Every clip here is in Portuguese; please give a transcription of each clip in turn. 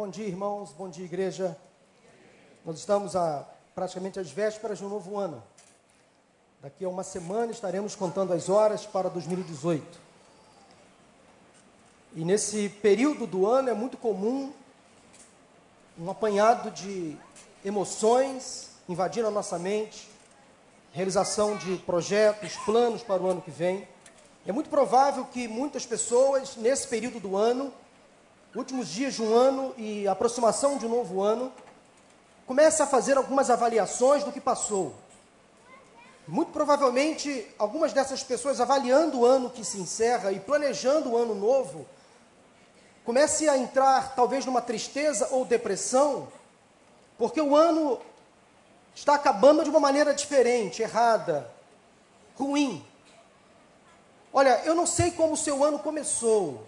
Bom dia, irmãos. Bom dia, igreja. Nós estamos a praticamente às vésperas de um novo ano. Daqui a uma semana estaremos contando as horas para 2018. E nesse período do ano é muito comum um apanhado de emoções invadindo a nossa mente, realização de projetos, planos para o ano que vem. É muito provável que muitas pessoas, nesse período do ano, últimos dias de um ano e aproximação de um novo ano, comecem a fazer algumas avaliações do que passou. Muito provavelmente, algumas dessas pessoas, avaliando o ano que se encerra e planejando o ano novo, comece a entrar talvez numa tristeza ou depressão, porque o ano está acabando de uma maneira diferente, errada, ruim. Olha, eu não sei como o seu ano começou,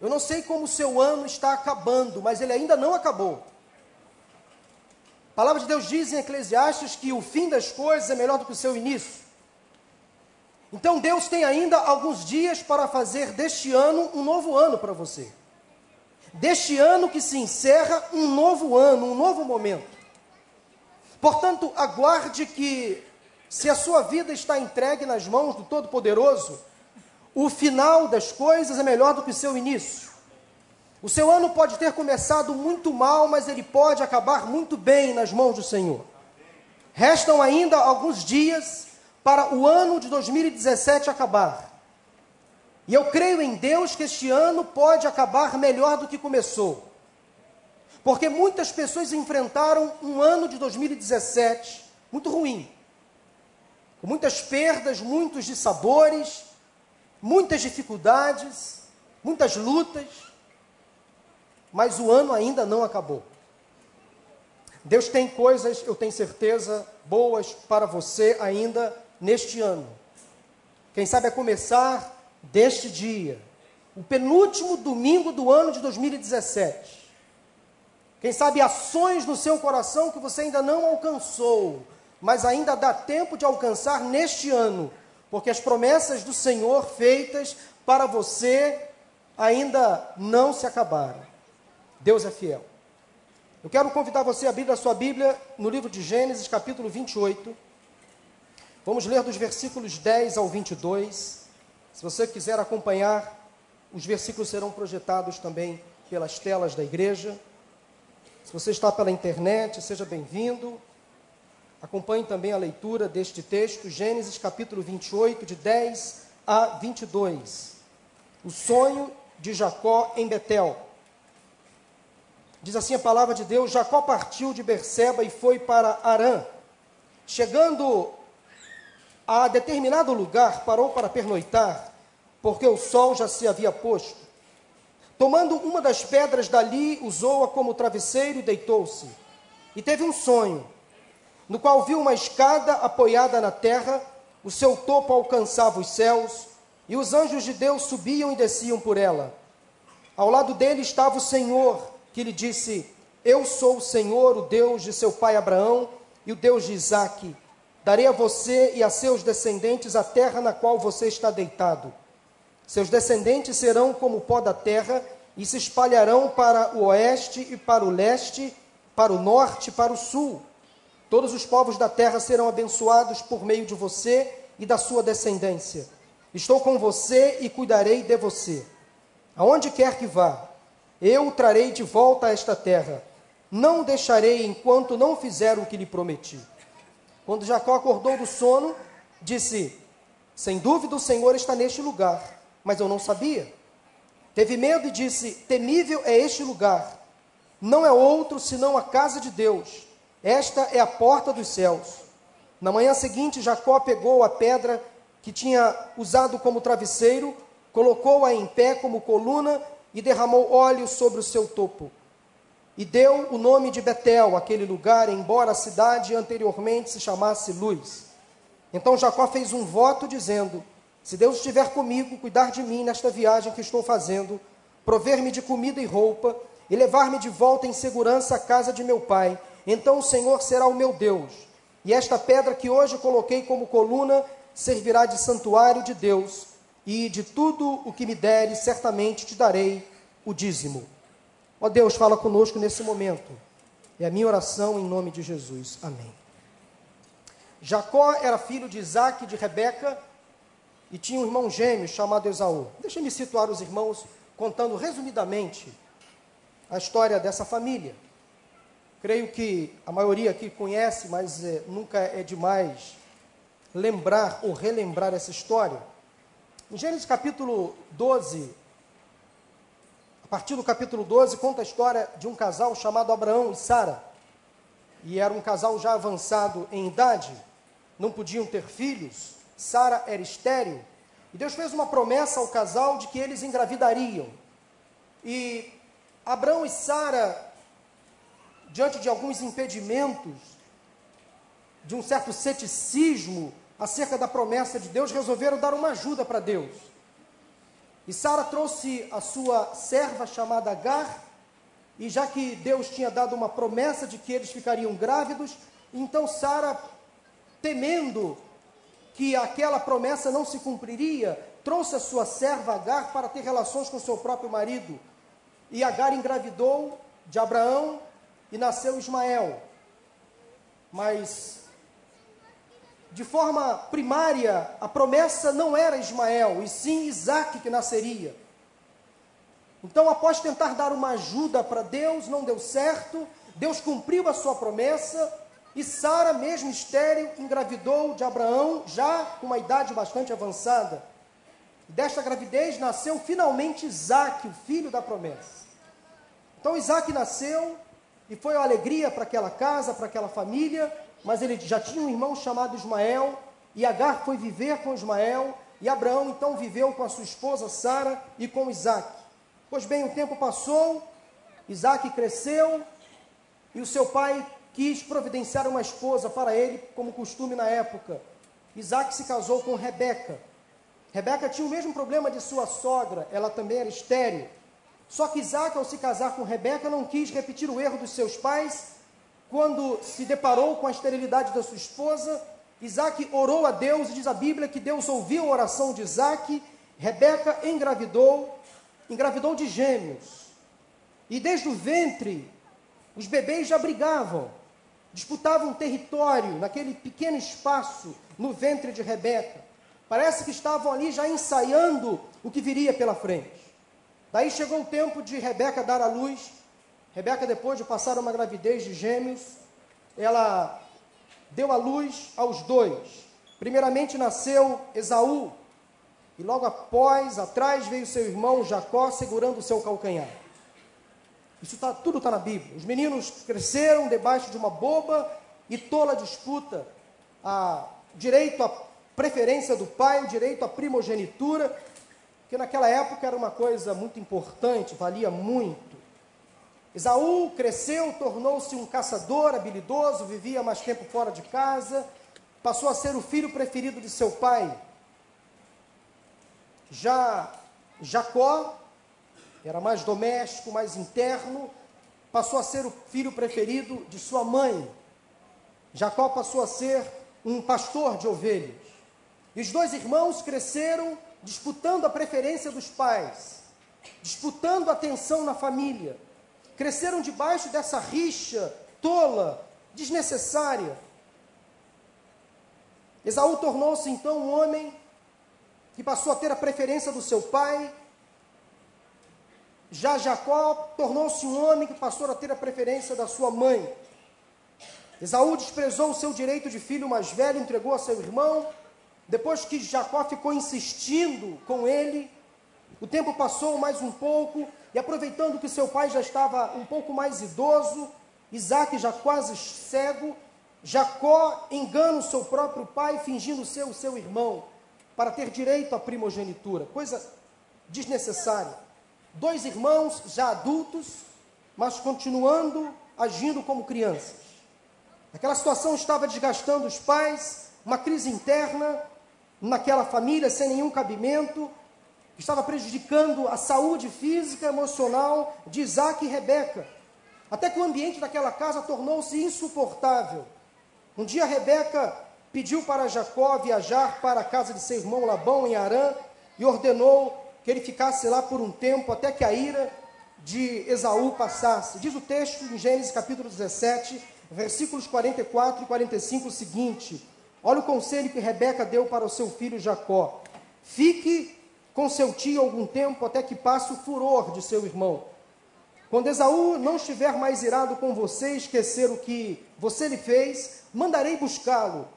eu não sei como o seu ano está acabando, mas ele ainda não acabou. A palavra de Deus diz em Eclesiastes que o fim das coisas é melhor do que o seu início. Então Deus tem ainda alguns dias para fazer deste ano um novo ano para você. Deste ano que se encerra um novo ano, um novo momento. Portanto, aguarde que, se a sua vida está entregue nas mãos do Todo-Poderoso, o final das coisas é melhor do que o seu início. O seu ano pode ter começado muito mal, mas ele pode acabar muito bem nas mãos do Senhor. Restam ainda alguns dias para o ano de 2017 acabar. E eu creio em Deus que este ano pode acabar melhor do que começou. Porque muitas pessoas enfrentaram um ano de 2017 muito ruim, com muitas perdas, muitos dissabores, muitas dificuldades, muitas lutas, mas o ano ainda não acabou. Deus tem coisas, eu tenho certeza, boas para você ainda neste ano. Quem sabe é começar deste dia, o penúltimo domingo do ano de 2017. Quem sabe ações no seu coração que você ainda não alcançou, mas ainda dá tempo de alcançar neste ano, porque as promessas do Senhor feitas para você ainda não se acabaram. Deus é fiel. Eu quero convidar você a abrir a sua Bíblia no livro de Gênesis, capítulo 28. Vamos ler dos versículos 10 ao 22. Se você quiser acompanhar, os versículos serão projetados também pelas telas da igreja. Se você está pela internet, seja bem-vindo. Acompanhe também a leitura deste texto, Gênesis capítulo 28, de 10 a 22. O sonho de Jacó em Betel. Diz assim a palavra de Deus: Jacó partiu de Berseba e foi para Arã. Chegando a determinado lugar, parou para pernoitar, porque o sol já se havia posto. Tomando uma das pedras dali, usou-a como travesseiro e deitou-se. E teve um sonho no qual viu uma escada apoiada na terra, o seu topo alcançava os céus, e os anjos de Deus subiam e desciam por ela. Ao lado dele estava o Senhor, que lhe disse: Eu sou o Senhor, o Deus de seu pai Abraão e o Deus de Isaque. Darei a você e a seus descendentes a terra na qual você está deitado. Seus descendentes serão como o pó da terra e se espalharão para o oeste e para o leste, para o norte e para o sul. Todos os povos da terra serão abençoados por meio de você e da sua descendência. Estou com você e cuidarei de você. Aonde quer que vá, eu o trarei de volta a esta terra. Não o deixarei enquanto não fizer o que lhe prometi. Quando Jacó acordou do sono, disse: Sem dúvida o Senhor está neste lugar, mas eu não sabia. Teve medo e disse: Temível é este lugar. Não é outro senão a casa de Deus esta é a porta dos céus. Na manhã seguinte, Jacó pegou a pedra que tinha usado como travesseiro, colocou-a em pé como coluna e derramou óleo sobre o seu topo. E deu o nome de Betel, aquele lugar, embora a cidade anteriormente se chamasse Luz. Então Jacó fez um voto dizendo: Se Deus estiver comigo, cuidar de mim nesta viagem que estou fazendo, prover-me de comida e roupa, e levar-me de volta em segurança à casa de meu pai, então o Senhor será o meu Deus, e esta pedra que hoje coloquei como coluna servirá de santuário de Deus, e de tudo o que me deres, certamente te darei o dízimo. Ó Deus, fala conosco nesse momento. É a minha oração em nome de Jesus. Amém. Jacó era filho de Isaac e de Rebeca e tinha um irmão gêmeo chamado Esaú. Deixa-me situar os irmãos contando resumidamente a história dessa família. Creio que a maioria aqui conhece, mas é, nunca é demais lembrar ou relembrar essa história. Em Gênesis capítulo 12, a partir do capítulo 12, conta a história de um casal chamado Abraão e Sara. E era um casal já avançado em idade, não podiam ter filhos, Sara era estéril. E Deus fez uma promessa ao casal de que eles engravidariam. E Abraão e Sara, diante de alguns impedimentos, de um certo ceticismo acerca da promessa de Deus, resolveram dar uma ajuda para Deus. E Sara trouxe a sua serva chamada Agar, e já que Deus tinha dado uma promessa de que eles ficariam grávidos, então Sara, temendo que aquela promessa não se cumpriria, trouxe a sua serva Agar para ter relações com seu próprio marido. E Agar engravidou de Abraão e nasceu Ismael. Mas, de forma primária, a promessa não era Ismael, e sim Isaac que nasceria. Então, após tentar dar uma ajuda para Deus, não deu certo, Deus cumpriu a sua promessa, e Sara, mesmo estéril, engravidou de Abraão, já com uma idade bastante avançada. Desta gravidez nasceu finalmente Isaac, o filho da promessa. Então Isaac nasceu e foi uma alegria para aquela casa, para aquela família, mas ele já tinha um irmão chamado Ismael, e Agar foi viver com Ismael, e Abraão então viveu com a sua esposa Sara e com Isaac. Pois bem, o tempo passou, Isaac cresceu, e o seu pai quis providenciar uma esposa para ele, como costume na época. Isaac se casou com Rebeca. Rebeca tinha o mesmo problema de sua sogra, ela também era estéril. Só que Isaac, ao se casar com Rebeca, não quis repetir o erro dos seus pais. Quando se deparou com a esterilidade da sua esposa, Isaac orou a Deus, e diz a Bíblia que Deus ouviu a oração de Isaac. Rebeca engravidou, engravidou de gêmeos. E desde o ventre, os bebês já brigavam, disputavam território naquele pequeno espaço no ventre de Rebeca. Parece que estavam ali já ensaiando o que viria pela frente. Daí chegou o tempo de Rebeca dar à luz. Rebeca, depois de passar uma gravidez de gêmeos, ela deu à luz aos dois. Primeiramente nasceu Esaú, e logo após, atrás, veio seu irmão Jacó segurando o seu calcanhar. Isso tá, tudo está na Bíblia. Os meninos cresceram debaixo de uma boba e tola disputa. A direito à preferência do pai, o direito à primogenitura que naquela época era uma coisa muito importante, valia muito. Esaú cresceu, tornou-se um caçador habilidoso, vivia mais tempo fora de casa, passou a ser o filho preferido de seu pai. Já Jacó era mais doméstico, mais interno, passou a ser o filho preferido de sua mãe. Jacó passou a ser um pastor de ovelhas. E os dois irmãos cresceram disputando a preferência dos pais, disputando a atenção na família. Cresceram debaixo dessa rixa tola, desnecessária. Esaú tornou-se então um homem que passou a ter a preferência do seu pai. Já Jacó tornou-se um homem que passou a ter a preferência da sua mãe. Esaú desprezou o seu direito de filho mais velho, entregou a seu irmão, depois que Jacó ficou insistindo com ele, o tempo passou mais um pouco, e aproveitando que seu pai já estava um pouco mais idoso, Isaac já quase cego, Jacó engana o seu próprio pai, fingindo ser o seu irmão, para ter direito à primogenitura. Coisa desnecessária. Dois irmãos já adultos, mas continuando agindo como crianças. Aquela situação estava desgastando os pais, uma crise interna, naquela família sem nenhum cabimento, estava prejudicando a saúde física e emocional de Isaac e Rebeca. Até que o ambiente daquela casa tornou-se insuportável. Um dia Rebeca pediu para Jacó viajar para a casa de seu irmão Labão em Arã e ordenou que ele ficasse lá por um tempo até que a ira de Esaú passasse. Diz o texto em Gênesis capítulo 17, versículos 44 e 45 o seguinte: Olha o conselho que Rebeca deu para o seu filho Jacó: Fique com seu tio algum tempo até que passe o furor de seu irmão. Quando Esaú não estiver mais irado com você, esquecer o que você lhe fez, mandarei buscá-lo.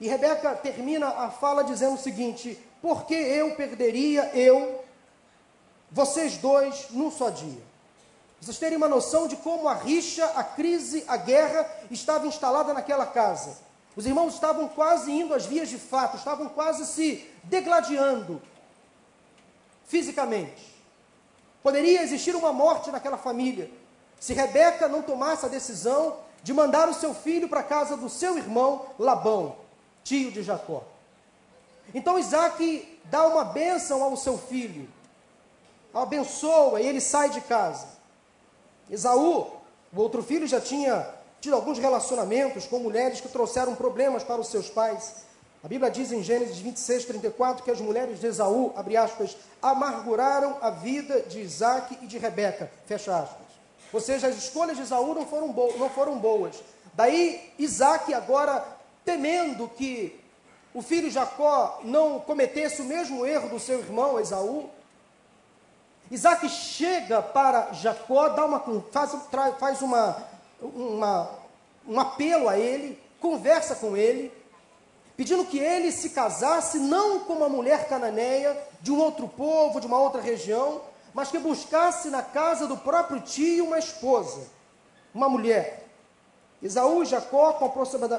E Rebeca termina a fala dizendo o seguinte: Por que eu perderia eu, vocês dois, num só dia? Vocês terem uma noção de como a rixa, a crise, a guerra estava instalada naquela casa. Os irmãos estavam quase indo às vias de fato, estavam quase se degladiando fisicamente. Poderia existir uma morte naquela família se Rebeca não tomasse a decisão de mandar o seu filho para a casa do seu irmão Labão, tio de Jacó. Então Isaac dá uma bênção ao seu filho, abençoa e ele sai de casa. Esaú, o outro filho, já tinha tido alguns relacionamentos com mulheres que trouxeram problemas para os seus pais. A Bíblia diz em Gênesis 26, 34 que as mulheres de Esaú, abre aspas, amarguraram a vida de Isaac e de Rebeca, fecha aspas. Ou seja, as escolhas de Esaú não foram, não foram boas. Daí Isaac agora temendo que o filho Jacó não cometesse o mesmo erro do seu irmão Esaú, Isaac chega para Jacó, dá uma, faz, faz uma, uma, um apelo a ele, conversa com ele, pedindo que ele se casasse não com uma mulher cananeia de um outro povo, de uma outra região, mas que buscasse na casa do próprio tio uma esposa, uma mulher. Esaú e Jacó, com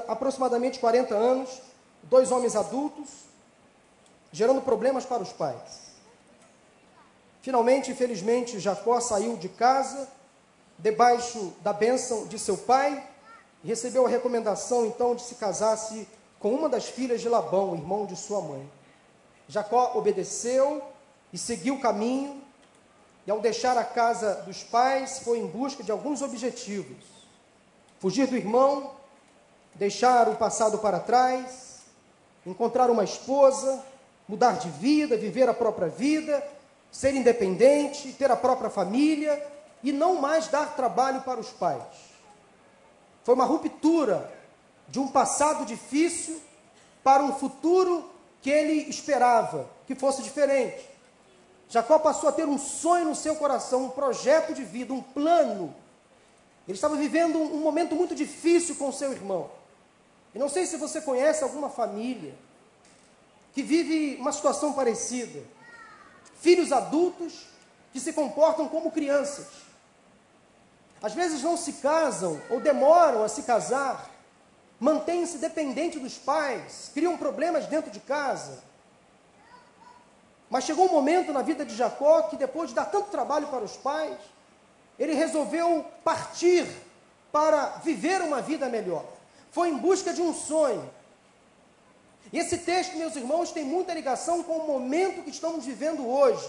aproximadamente 40 anos, dois homens adultos, gerando problemas para os pais. Finalmente, infelizmente, Jacó saiu de casa, debaixo da bênção de seu pai, recebeu a recomendação então de se casasse com uma das filhas de Labão, irmão de sua mãe. Jacó obedeceu e seguiu o caminho, e ao deixar a casa dos pais, foi em busca de alguns objetivos: fugir do irmão, deixar o passado para trás, encontrar uma esposa, mudar de vida, viver a própria vida, ser independente, ter a própria família e não mais dar trabalho para os pais. Foi uma ruptura de um passado difícil para um futuro que ele esperava que fosse diferente. Jacó passou a ter um sonho no seu coração, um projeto de vida, um plano. Ele estava vivendo um, momento muito difícil com seu irmão. E não sei se você conhece alguma família que vive uma situação parecida. Filhos adultos que se comportam como crianças. Às vezes não se casam ou demoram a se casar, mantêm-se dependentes dos pais, criam problemas dentro de casa mas chegou um momento na vida de Jacó que, depois de dar tanto trabalho para os pais, ele resolveu partir para viver uma vida melhor. Foi em busca de um sonho. E esse texto, meus irmãos, tem muita ligação com o momento que estamos vivendo hoje.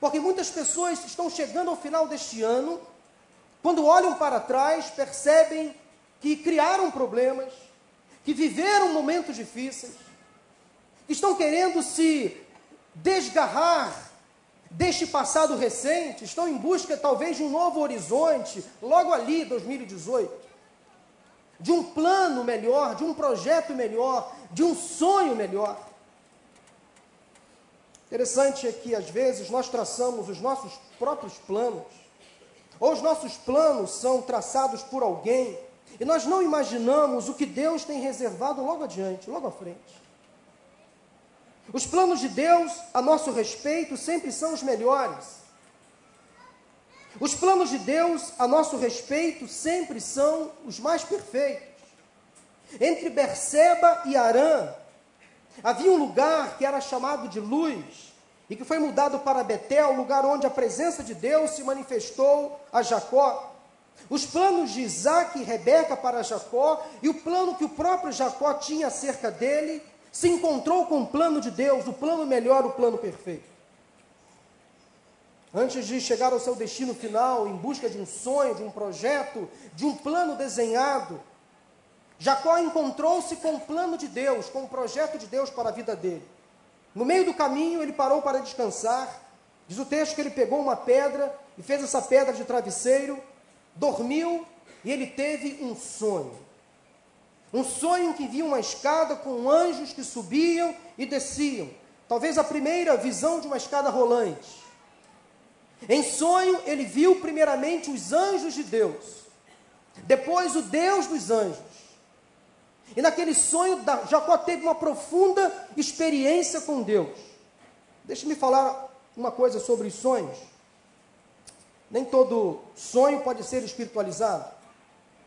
Porque muitas pessoas estão chegando ao final deste ano, quando olham para trás, percebem que criaram problemas, que viveram momentos difíceis, que estão querendo se desgarrar deste passado recente, estão em busca talvez de um novo horizonte, logo ali, 2018. De um plano melhor, de um projeto melhor, de um sonho melhor. Interessante é que às vezes nós traçamos os nossos próprios planos, ou os nossos planos são traçados por alguém, e nós não imaginamos o que Deus tem reservado logo adiante, logo à frente. Os planos de Deus a nosso respeito sempre são os melhores. Os planos de Deus a nosso respeito sempre são os mais perfeitos. Entre Berseba e Arã havia um lugar que era chamado de luz e que foi mudado para Betel, lugar onde a presença de Deus se manifestou a Jacó. Os planos de Isaac e Rebeca para Jacó e o plano que o próprio Jacó tinha acerca dele se encontrou com o plano de Deus, o plano melhor, o plano perfeito. Antes de chegar ao seu destino final, em busca de um sonho, de um projeto, de um plano desenhado, Jacó encontrou-se com o plano de Deus, com o projeto de Deus para a vida dele. No meio do caminho, ele parou para descansar Diz o texto que ele pegou uma pedra e fez essa pedra de travesseiro, dormiu e ele teve um sonho. Um sonho que via uma escada com anjos que subiam e desciam. Talvez a primeira visão de uma escada rolante. Em sonho, ele viu primeiramente os anjos de Deus, depois o Deus dos anjos. E naquele sonho, Jacó teve uma profunda experiência com Deus. Deixe-me falar uma coisa sobre os sonhos. Nem todo sonho pode ser espiritualizado.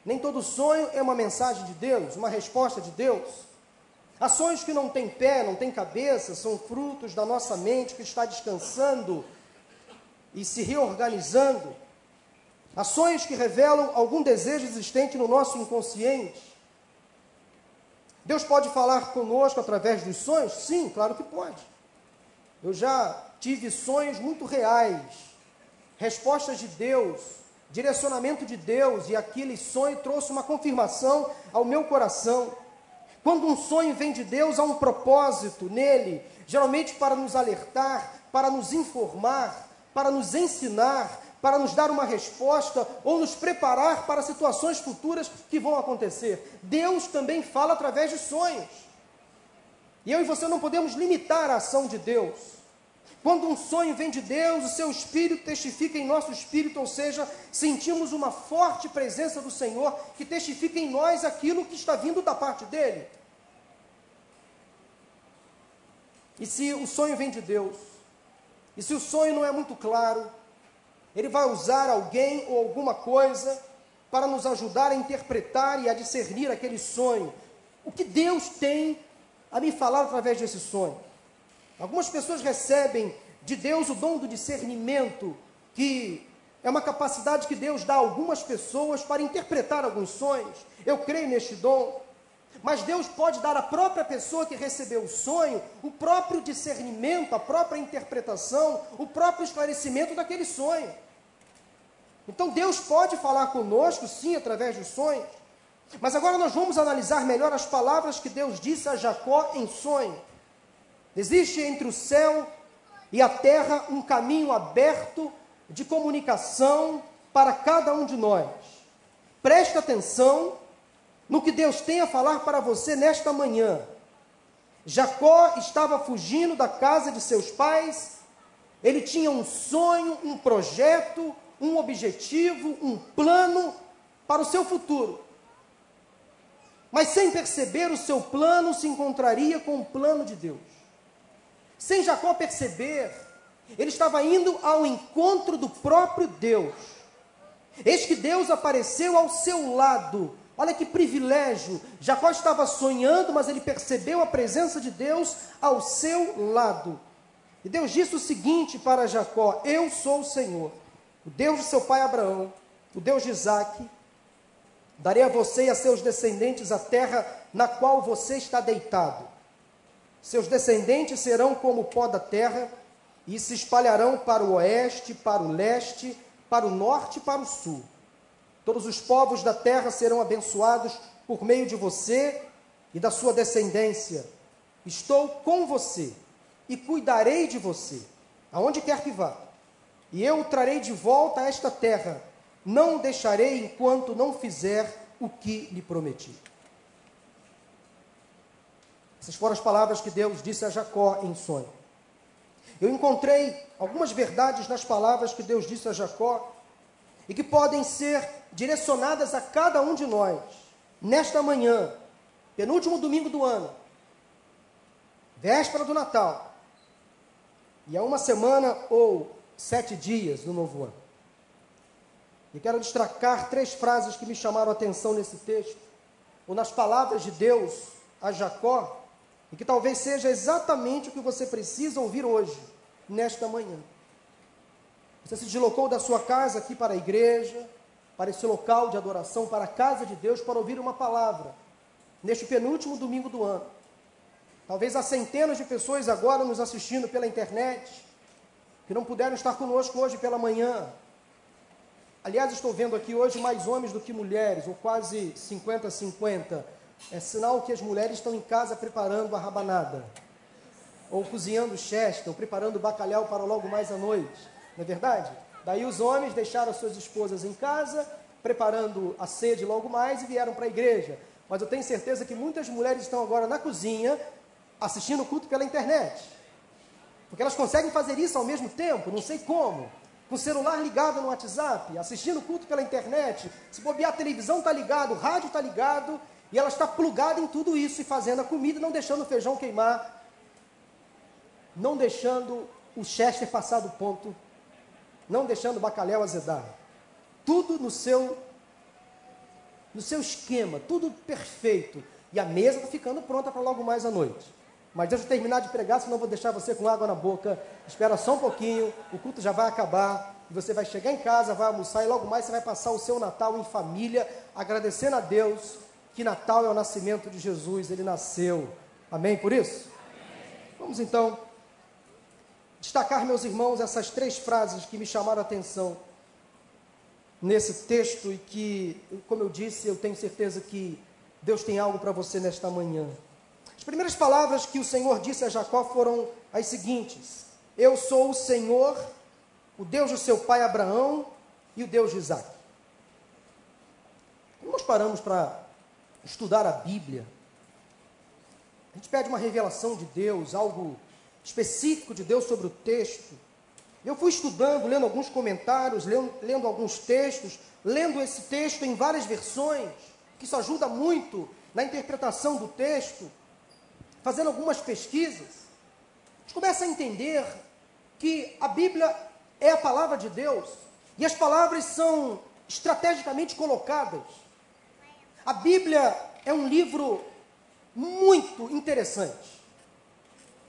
Nem todo sonho é uma mensagem de Deus, uma resposta de Deus. Há sonhos que não têm pé, não têm cabeça, são frutos da nossa mente que está descansando e se reorganizando. Há sonhos que revelam algum desejo existente no nosso inconsciente. Deus pode falar conosco através dos sonhos? Sim, claro que pode. Eu já tive sonhos muito reais, respostas de Deus, direcionamento de Deus, e aquele sonho trouxe uma confirmação ao meu coração. Quando um sonho vem de Deus, há um propósito nele, geralmente para nos alertar, para nos informar, para nos ensinar, para nos dar uma resposta ou nos preparar para situações futuras que vão acontecer. Deus também fala através de sonhos. E eu e você não podemos limitar a ação de Deus. Quando um sonho vem de Deus, o seu espírito testifica em nosso espírito, ou seja, sentimos uma forte presença do Senhor que testifica em nós aquilo que está vindo da parte dele. E se o sonho vem de Deus, e se o sonho não é muito claro, ele vai usar alguém ou alguma coisa para nos ajudar a interpretar e a discernir aquele sonho. O que Deus tem a me falar através desse sonho? Algumas pessoas recebem de Deus o dom do discernimento, que é uma capacidade que Deus dá a algumas pessoas para interpretar alguns sonhos. Eu creio neste dom. Mas Deus pode dar à própria pessoa que recebeu o sonho o próprio discernimento, a própria interpretação, o próprio esclarecimento daquele sonho. Então Deus pode falar conosco, sim, através dos sonhos. Mas agora nós vamos analisar melhor as palavras que Deus disse a Jacó em sonho. Existe entre o céu e a terra um caminho aberto de comunicação para cada um de nós. Preste atenção no que Deus tem a falar para você nesta manhã. Jacó estava fugindo da casa de seus pais, ele tinha um sonho, um projeto, um objetivo, um plano para o seu futuro. Mas sem perceber, o seu plano se encontraria com o plano de Deus. Sem Jacó perceber, ele estava indo ao encontro do próprio Deus. Eis que Deus apareceu ao seu lado. Olha que privilégio! Jacó estava sonhando, mas ele percebeu a presença de Deus ao seu lado. E Deus disse o seguinte para Jacó: Eu sou o Senhor, o Deus de seu pai Abraão, o Deus de Isaac. Darei a você e a seus descendentes a terra na qual você está deitado. Seus descendentes serão como o pó da terra e se espalharão para o oeste, para o leste, para o norte e para o sul. Todos os povos da terra serão abençoados por meio de você e da sua descendência. Estou com você e cuidarei de você, aonde quer que vá. E eu trarei de volta a esta terra. Não o deixarei enquanto não fizer o que lhe prometi. Essas foram as palavras que Deus disse a Jacó em sonho. Eu encontrei algumas verdades nas palavras que Deus disse a Jacó e que podem ser direcionadas a cada um de nós nesta manhã, penúltimo domingo do ano, véspera do Natal, e há uma semana ou sete dias do novo ano. E quero destacar três frases que me chamaram a atenção nesse texto, ou nas palavras de Deus a Jacó, e que talvez seja exatamente o que você precisa ouvir hoje, nesta manhã. Você se deslocou da sua casa aqui para a igreja, para esse local de adoração, para a casa de Deus, para ouvir uma palavra, neste penúltimo domingo do ano. Talvez há centenas de pessoas agora nos assistindo pela internet, que não puderam estar conosco hoje pela manhã. Aliás, estou vendo aqui hoje mais homens do que mulheres, ou quase 50-50. É sinal que as mulheres estão em casa preparando a rabanada. ou cozinhando chester, ou preparando bacalhau para logo mais à noite. Não é verdade? Daí os homens deixaram suas esposas em casa, preparando a sede logo mais e vieram para a igreja. Mas eu tenho certeza que muitas mulheres estão agora na cozinha assistindo o culto pela internet. Porque elas conseguem fazer isso ao mesmo tempo, não sei como. Com o celular ligado no WhatsApp, assistindo culto pela internet. Se bobear, a televisão está ligado, o rádio está ligado, e ela está plugada em tudo isso e fazendo a comida, não deixando o feijão queimar, não deixando o chester passar do ponto, não deixando o bacalhau azedar. Tudo no seu no seu esquema, tudo perfeito. E a mesa está ficando pronta para logo mais à noite. Mas deixa eu terminar de pregar, senão eu vou deixar você com água na boca. Espera só um pouquinho, o culto já vai acabar. E você vai chegar em casa, vai almoçar e logo mais você vai passar o seu Natal em família, agradecendo a Deus que Natal é o nascimento de Jesus, ele nasceu. Amém por isso? Amém. Vamos então destacar, meus irmãos, essas três frases que me chamaram a atenção nesse texto e que, como eu disse, eu tenho certeza que Deus tem algo para você nesta manhã. As primeiras palavras que o Senhor disse a Jacó foram as seguintes: Eu sou o Senhor, o Deus do seu pai Abraão e o Deus de Isaac. Quando nós paramos para estudar a Bíblia, a gente pede uma revelação de Deus, algo específico de Deus sobre o texto. Eu fui estudando, lendo alguns comentários, lendo, lendo alguns textos, lendo esse texto em várias versões, que isso ajuda muito na interpretação do texto, fazendo algumas pesquisas. A gente começa a entender que a Bíblia é a palavra de Deus e as palavras são estrategicamente colocadas a Bíblia é um livro muito interessante.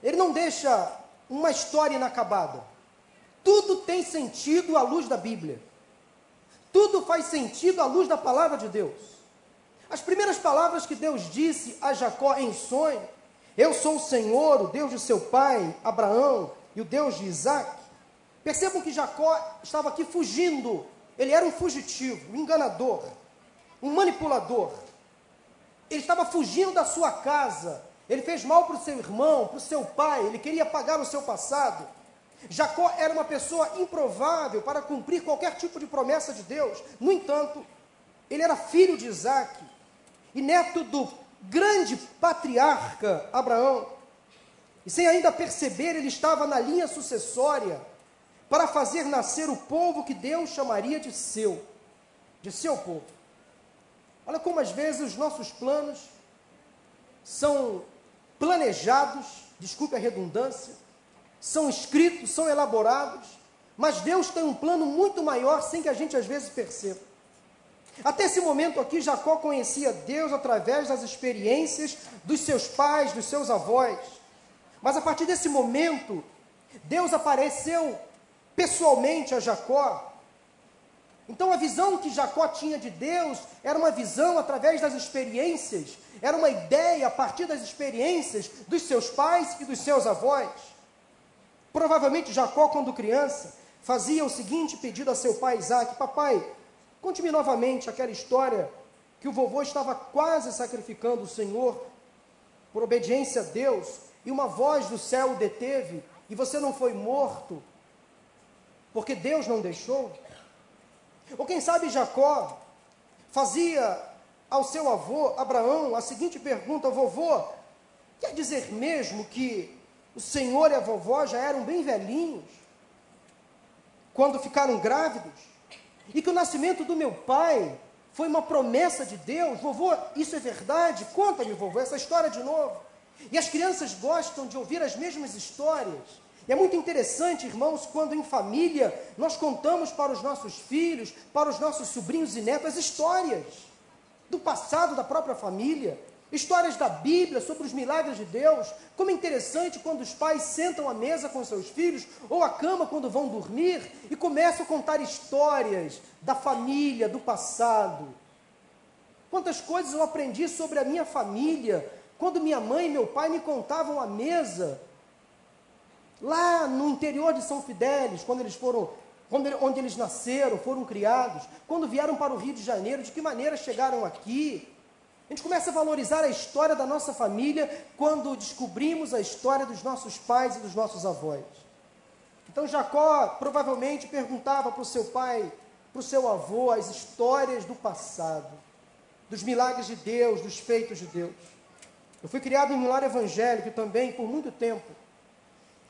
Ele não deixa uma história inacabada. Tudo tem sentido à luz da Bíblia. Tudo faz sentido à luz da palavra de Deus. As primeiras palavras que Deus disse a Jacó em sonho: Eu sou o Senhor, o Deus de seu pai, Abraão, e o Deus de Isaac. Percebam que Jacó estava aqui fugindo. Ele era um fugitivo, um enganador um manipulador. Ele estava fugindo da sua casa. Ele fez mal para o seu irmão, para o seu pai. Ele queria pagar o seu passado. Jacó era uma pessoa improvável para cumprir qualquer tipo de promessa de Deus. No entanto, ele era filho de Isaac e neto do grande patriarca Abraão. E sem ainda perceber, ele estava na linha sucessória para fazer nascer o povo que Deus chamaria de seu, de seu povo. Olha como às vezes os nossos planos são planejados, desculpe a redundância, são escritos, são elaborados, mas Deus tem um plano muito maior sem que a gente às vezes perceba. Até esse momento aqui, Jacó conhecia Deus através das experiências dos seus pais, dos seus avós. Mas a partir desse momento, Deus apareceu pessoalmente a Jacó então a visão que Jacó tinha de Deus era uma visão através das experiências, era uma ideia a partir das experiências dos seus pais e dos seus avós. Provavelmente Jacó, quando criança, fazia o seguinte pedido a seu pai Isaac: Papai, conte-me novamente aquela história que o vovô estava quase sacrificando o Senhor por obediência a Deus, e uma voz do céu o deteve, e você não foi morto, porque Deus não deixou. Ou quem sabe Jacó fazia ao seu avô Abraão a seguinte pergunta: Vovô, quer dizer mesmo que o senhor e a vovó já eram bem velhinhos quando ficaram grávidos? E que o nascimento do meu pai foi uma promessa de Deus? Vovô, isso é verdade? Conta-me, vovô, essa história de novo. E as crianças gostam de ouvir as mesmas histórias. E é muito interessante, irmãos, quando em família nós contamos para os nossos filhos, para os nossos sobrinhos e netos, as histórias do passado da própria família, histórias da Bíblia sobre os milagres de Deus. Como é interessante quando os pais sentam à mesa com seus filhos ou à cama quando vão dormir e começam a contar histórias da família, do passado. Quantas coisas eu aprendi sobre a minha família quando minha mãe e meu pai me contavam à mesa Lá no interior de São Fidélis, quando eles foram, onde eles nasceram, foram criados, quando vieram para o Rio de Janeiro, de que maneira chegaram aqui. A gente começa a valorizar a história da nossa família quando descobrimos a história dos nossos pais e dos nossos avós. Então Jacó provavelmente perguntava para o seu pai, para o seu avô, as histórias do passado, dos milagres de Deus, dos feitos de Deus. Eu fui criado em um lar evangélico também por muito tempo.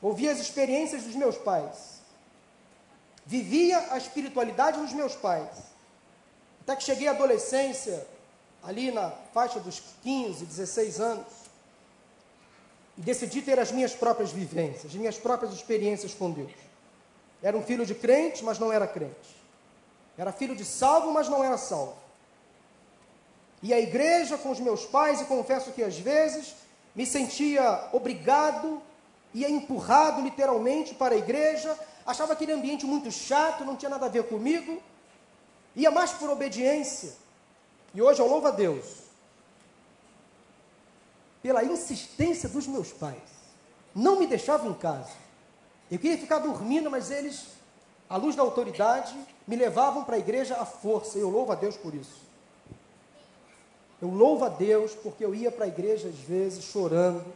Ouvi as experiências dos meus pais. Vivia a espiritualidade dos meus pais. Até que cheguei à adolescência, ali na faixa dos 15, 16 anos, e decidi ter as minhas próprias vivências, as minhas próprias experiências com Deus. Era um filho de crente, mas não era crente. Era filho de salvo, mas não era salvo. E a igreja com os meus pais, e confesso que às vezes me sentia obrigado, ia empurrado literalmente para a igreja, achava aquele ambiente muito chato, não tinha nada a ver comigo, ia mais por obediência. E hoje eu louvo a Deus pela insistência dos meus pais. Não me deixavam em casa. Eu queria ficar dormindo, mas eles, à luz da autoridade, me levavam para a igreja à força. E eu louvo a Deus por isso. Eu louvo a Deus porque eu ia para a igreja às vezes chorando,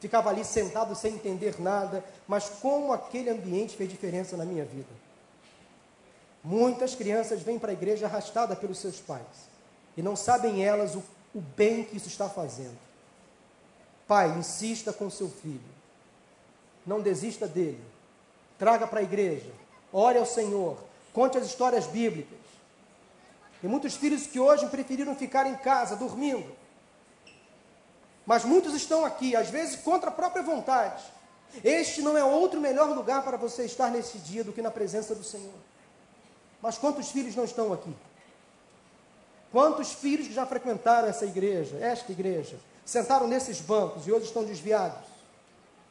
ficava ali sentado sem entender nada, mas como aquele ambiente fez diferença na minha vida. Muitas crianças vêm para a igreja arrastadas pelos seus pais e não sabem elas o, o bem que isso está fazendo. Pai, insista com seu filho, não desista dele, traga para a igreja, ore ao Senhor, conte as histórias bíblicas. Tem muitos filhos que hoje preferiram ficar em casa, dormindo. Mas muitos estão aqui, às vezes contra a própria vontade. Este não é outro melhor lugar para você estar nesse dia do que na presença do Senhor. Mas quantos filhos não estão aqui? Quantos filhos que já frequentaram essa igreja, esta igreja, sentaram nesses bancos e hoje estão desviados,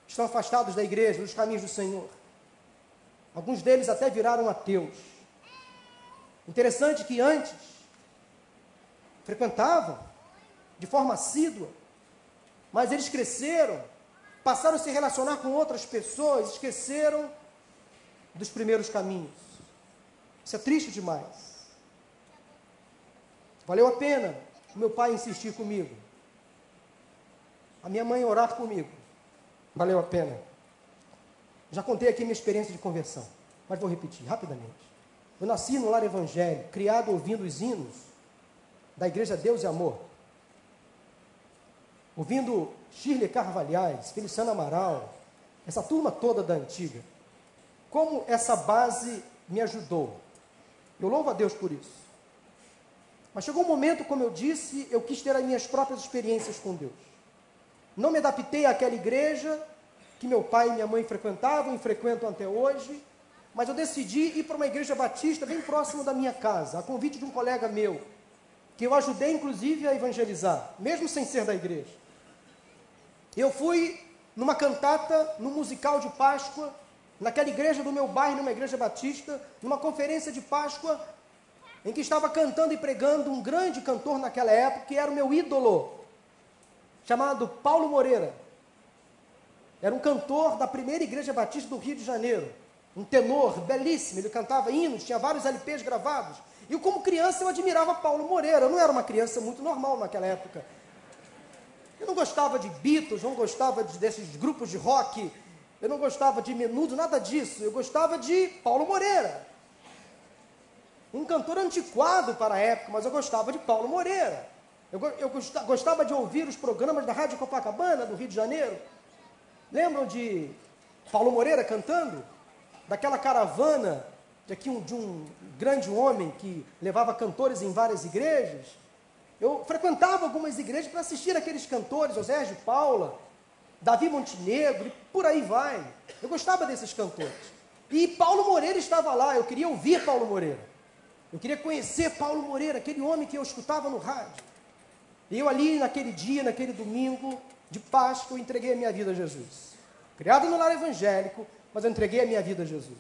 estão afastados da igreja, dos caminhos do Senhor? Alguns deles até viraram ateus. Interessante que antes frequentavam de forma assídua, mas eles cresceram, passaram a se relacionar com outras pessoas, esqueceram dos primeiros caminhos. Isso é triste demais. Valeu a pena o meu pai insistir comigo, a minha mãe orar comigo. Valeu a pena. Já contei aqui minha experiência de conversão, mas vou repetir rapidamente. Eu nasci no lar evangélico, criado ouvindo os hinos da Igreja Deus e Amor. Ouvindo Shirley Carvalhais, Feliciano Amaral, essa turma toda da antiga. Como essa base me ajudou. Eu louvo a Deus por isso. Mas chegou um momento, como eu disse, eu quis ter as minhas próprias experiências com Deus. Não me adaptei àquela igreja que meu pai e minha mãe frequentavam e frequentam até hoje mas eu decidi ir para uma igreja batista bem próximo da minha casa, a convite de um colega meu, que eu ajudei inclusive a evangelizar, mesmo sem ser da igreja. Eu fui numa cantata, num musical de Páscoa, naquela igreja do meu bairro, numa igreja batista, numa conferência de Páscoa, em que estava cantando e pregando um grande cantor naquela época, que era o meu ídolo, chamado Paulo Moreira. Era um cantor da primeira igreja batista do Rio de Janeiro um tenor belíssimo, ele cantava hinos, tinha vários LPs gravados. E como criança eu admirava Paulo Moreira, eu não era uma criança muito normal naquela época. Eu não gostava de Beatles, não gostava de, desses grupos de rock, eu não gostava de menudo, nada disso. Eu gostava de Paulo Moreira. Um cantor antiquado para a época, mas eu gostava de Paulo Moreira. Eu, eu gostava de ouvir os programas da Rádio Copacabana, do Rio de Janeiro. Lembram de Paulo Moreira cantando? daquela caravana de, aqui um, de um grande homem que levava cantores em várias igrejas, eu frequentava algumas igrejas para assistir aqueles cantores, José de Paula, Davi Montenegro, e por aí vai. Eu gostava desses cantores. E Paulo Moreira estava lá, eu queria ouvir Paulo Moreira. Eu queria conhecer Paulo Moreira, aquele homem que eu escutava no rádio. E eu ali, naquele dia, naquele domingo de Páscoa, eu entreguei a minha vida a Jesus. Criado no lar evangélico, mas eu entreguei a minha vida a Jesus.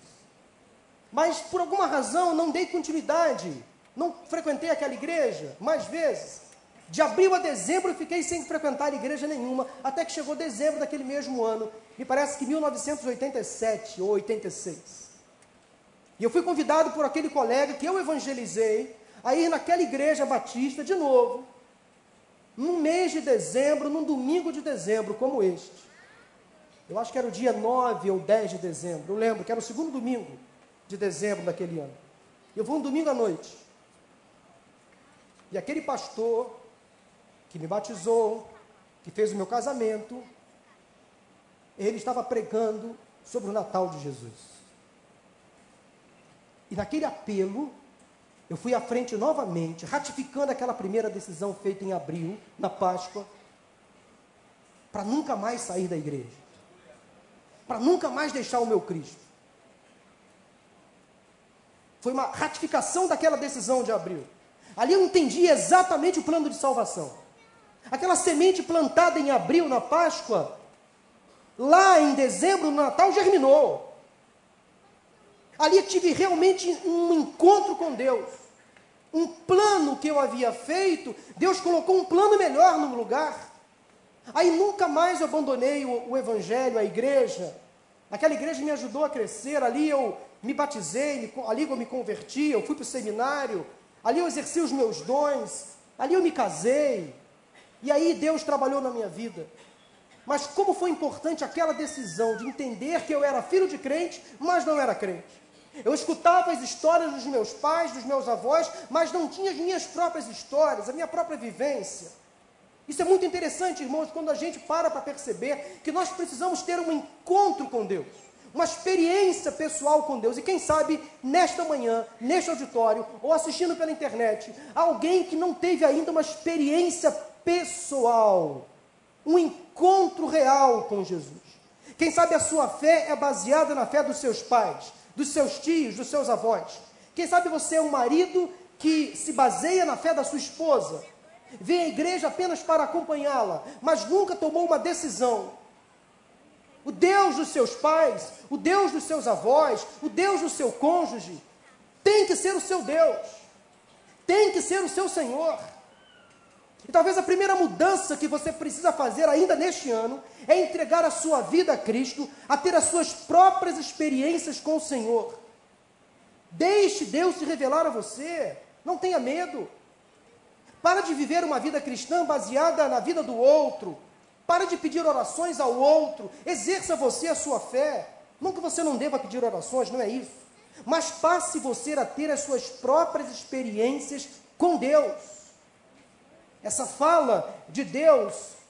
Mas por alguma razão não dei continuidade, não frequentei aquela igreja mais vezes. De abril a dezembro eu fiquei sem frequentar igreja nenhuma, até que chegou dezembro daquele mesmo ano, me parece que 1987 ou 86. E eu fui convidado por aquele colega que eu evangelizei a ir naquela igreja batista de novo. num mês de dezembro, num domingo de dezembro como este. Eu acho que era o dia 9 ou 10 de dezembro, eu lembro que era o segundo domingo de dezembro daquele ano. Eu vou um domingo à noite. E aquele pastor que me batizou, que fez o meu casamento, ele estava pregando sobre o Natal de Jesus. E naquele apelo, eu fui à frente novamente, ratificando aquela primeira decisão feita em abril, na Páscoa, para nunca mais sair da igreja, para nunca mais deixar o meu Cristo. Foi uma ratificação daquela decisão de abril. Ali eu entendi exatamente o plano de salvação. Aquela semente plantada em abril, na Páscoa, lá em dezembro, no Natal, germinou. Ali eu tive realmente um encontro com Deus um plano que eu havia feito, Deus colocou um plano melhor no lugar. Aí nunca mais eu abandonei o, o evangelho, a igreja. Aquela igreja me ajudou a crescer, ali eu me batizei, me, ali eu me converti, eu fui para o seminário, ali eu exerci os meus dons, ali eu me casei. E aí Deus trabalhou na minha vida. Mas como foi importante aquela decisão de entender que eu era filho de crente, mas não era crente. Eu escutava as histórias dos meus pais, dos meus avós, mas não tinha as minhas próprias histórias, a minha própria vivência. Isso é muito interessante, irmãos, quando a gente para para perceber que nós precisamos ter um encontro com Deus, uma experiência pessoal com Deus. E quem sabe, nesta manhã, neste auditório, ou assistindo pela internet, alguém que não teve ainda uma experiência pessoal, um encontro real com Jesus. Quem sabe a sua fé é baseada na fé dos seus pais, dos seus tios, dos seus avós. Quem sabe você é um marido que se baseia na fé da sua esposa, vem à igreja apenas para acompanhá-la, mas nunca tomou uma decisão. O Deus dos seus pais, o Deus dos seus avós, o Deus do seu cônjuge, tem que ser o seu Deus, tem que ser o seu Senhor. E talvez a primeira mudança que você precisa fazer ainda neste ano é entregar a sua vida a Cristo, a ter as suas próprias experiências com o Senhor. Deixe Deus se revelar a você, não tenha medo. Para de viver uma vida cristã baseada na vida do outro. Para de pedir orações ao outro. Exerça você a sua fé. Não que você não deva pedir orações, não é isso. Mas passe você a ter as suas próprias experiências com Deus. Essa fala de Deus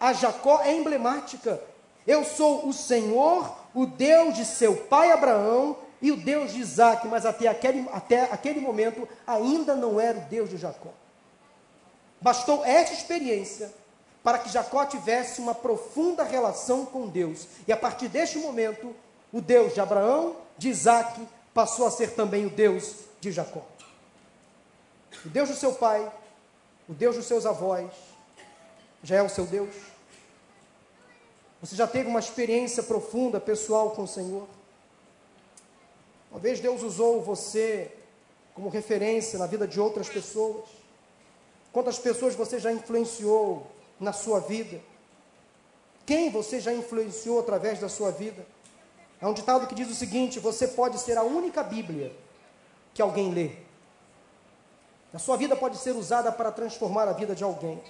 a Jacó é emblemática. Eu sou o Senhor, o Deus de seu pai Abraão e o Deus de Isaac, mas até aquele, até aquele momento ainda não era o Deus de Jacó. Bastou esta experiência para que Jacó tivesse uma profunda relação com Deus. E a partir deste momento, o Deus de Abraão, de Isaac, passou a ser também o Deus de Jacó. O Deus do seu pai, o Deus dos seus avós, já é o seu Deus? Você já teve uma experiência profunda, pessoal com o Senhor? Talvez Deus usou você como referência na vida de outras pessoas. Quantas pessoas você já influenciou na sua vida? Quem você já influenciou através da sua vida? É um ditado que diz o seguinte: você pode ser a única Bíblia que alguém lê. A sua vida pode ser usada para transformar a vida de alguém.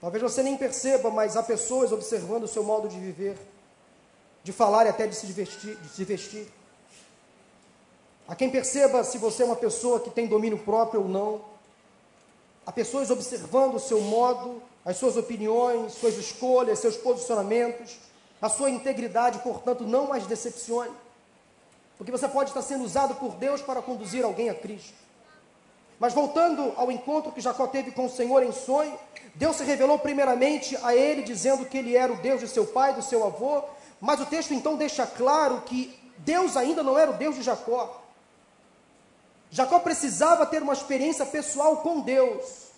Talvez você nem perceba, mas há pessoas observando o seu modo de viver, de falar e até de se vestir. De se vestir. Há quem perceba se você é uma pessoa que tem domínio próprio ou não. Há pessoas observando o seu modo, as suas opiniões, suas escolhas, seus posicionamentos, a sua integridade, portanto, não as decepcione. Porque você pode estar sendo usado por Deus para conduzir alguém a Cristo. Mas voltando ao encontro que Jacó teve com o Senhor em sonho, Deus se revelou primeiramente a ele, dizendo que ele era o Deus de seu pai, do seu avô, mas o texto então deixa claro que Deus ainda não era o Deus de Jacó. Jacó precisava ter uma experiência pessoal com Deus.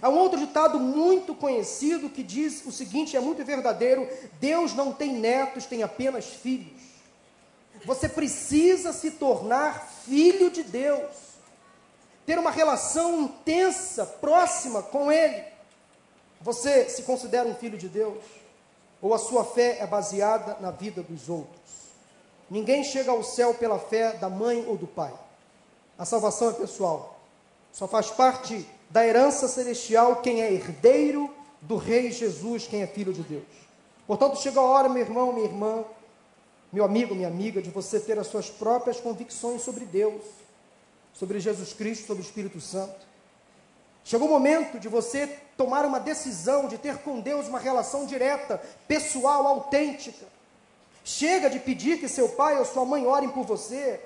Há um outro ditado muito conhecido que diz o seguinte, é muito verdadeiro: Deus não tem netos, tem apenas filhos. Você precisa se tornar filho de Deus ter uma relação intensa, próxima com Ele. Você se considera um filho de Deus? Ou a sua fé é baseada na vida dos outros? Ninguém chega ao céu pela fé da mãe ou do pai. A salvação é pessoal. Só faz parte da herança celestial quem é herdeiro do Rei Jesus, quem é filho de Deus. Portanto, chega a hora, meu irmão, minha irmã, meu amigo, minha amiga, de você ter as suas próprias convicções sobre Deus, sobre Jesus Cristo, sobre o Espírito Santo. Chegou o momento de você tomar uma decisão, de ter com Deus uma relação direta, pessoal, autêntica. Chega de pedir que seu pai ou sua mãe orem por você.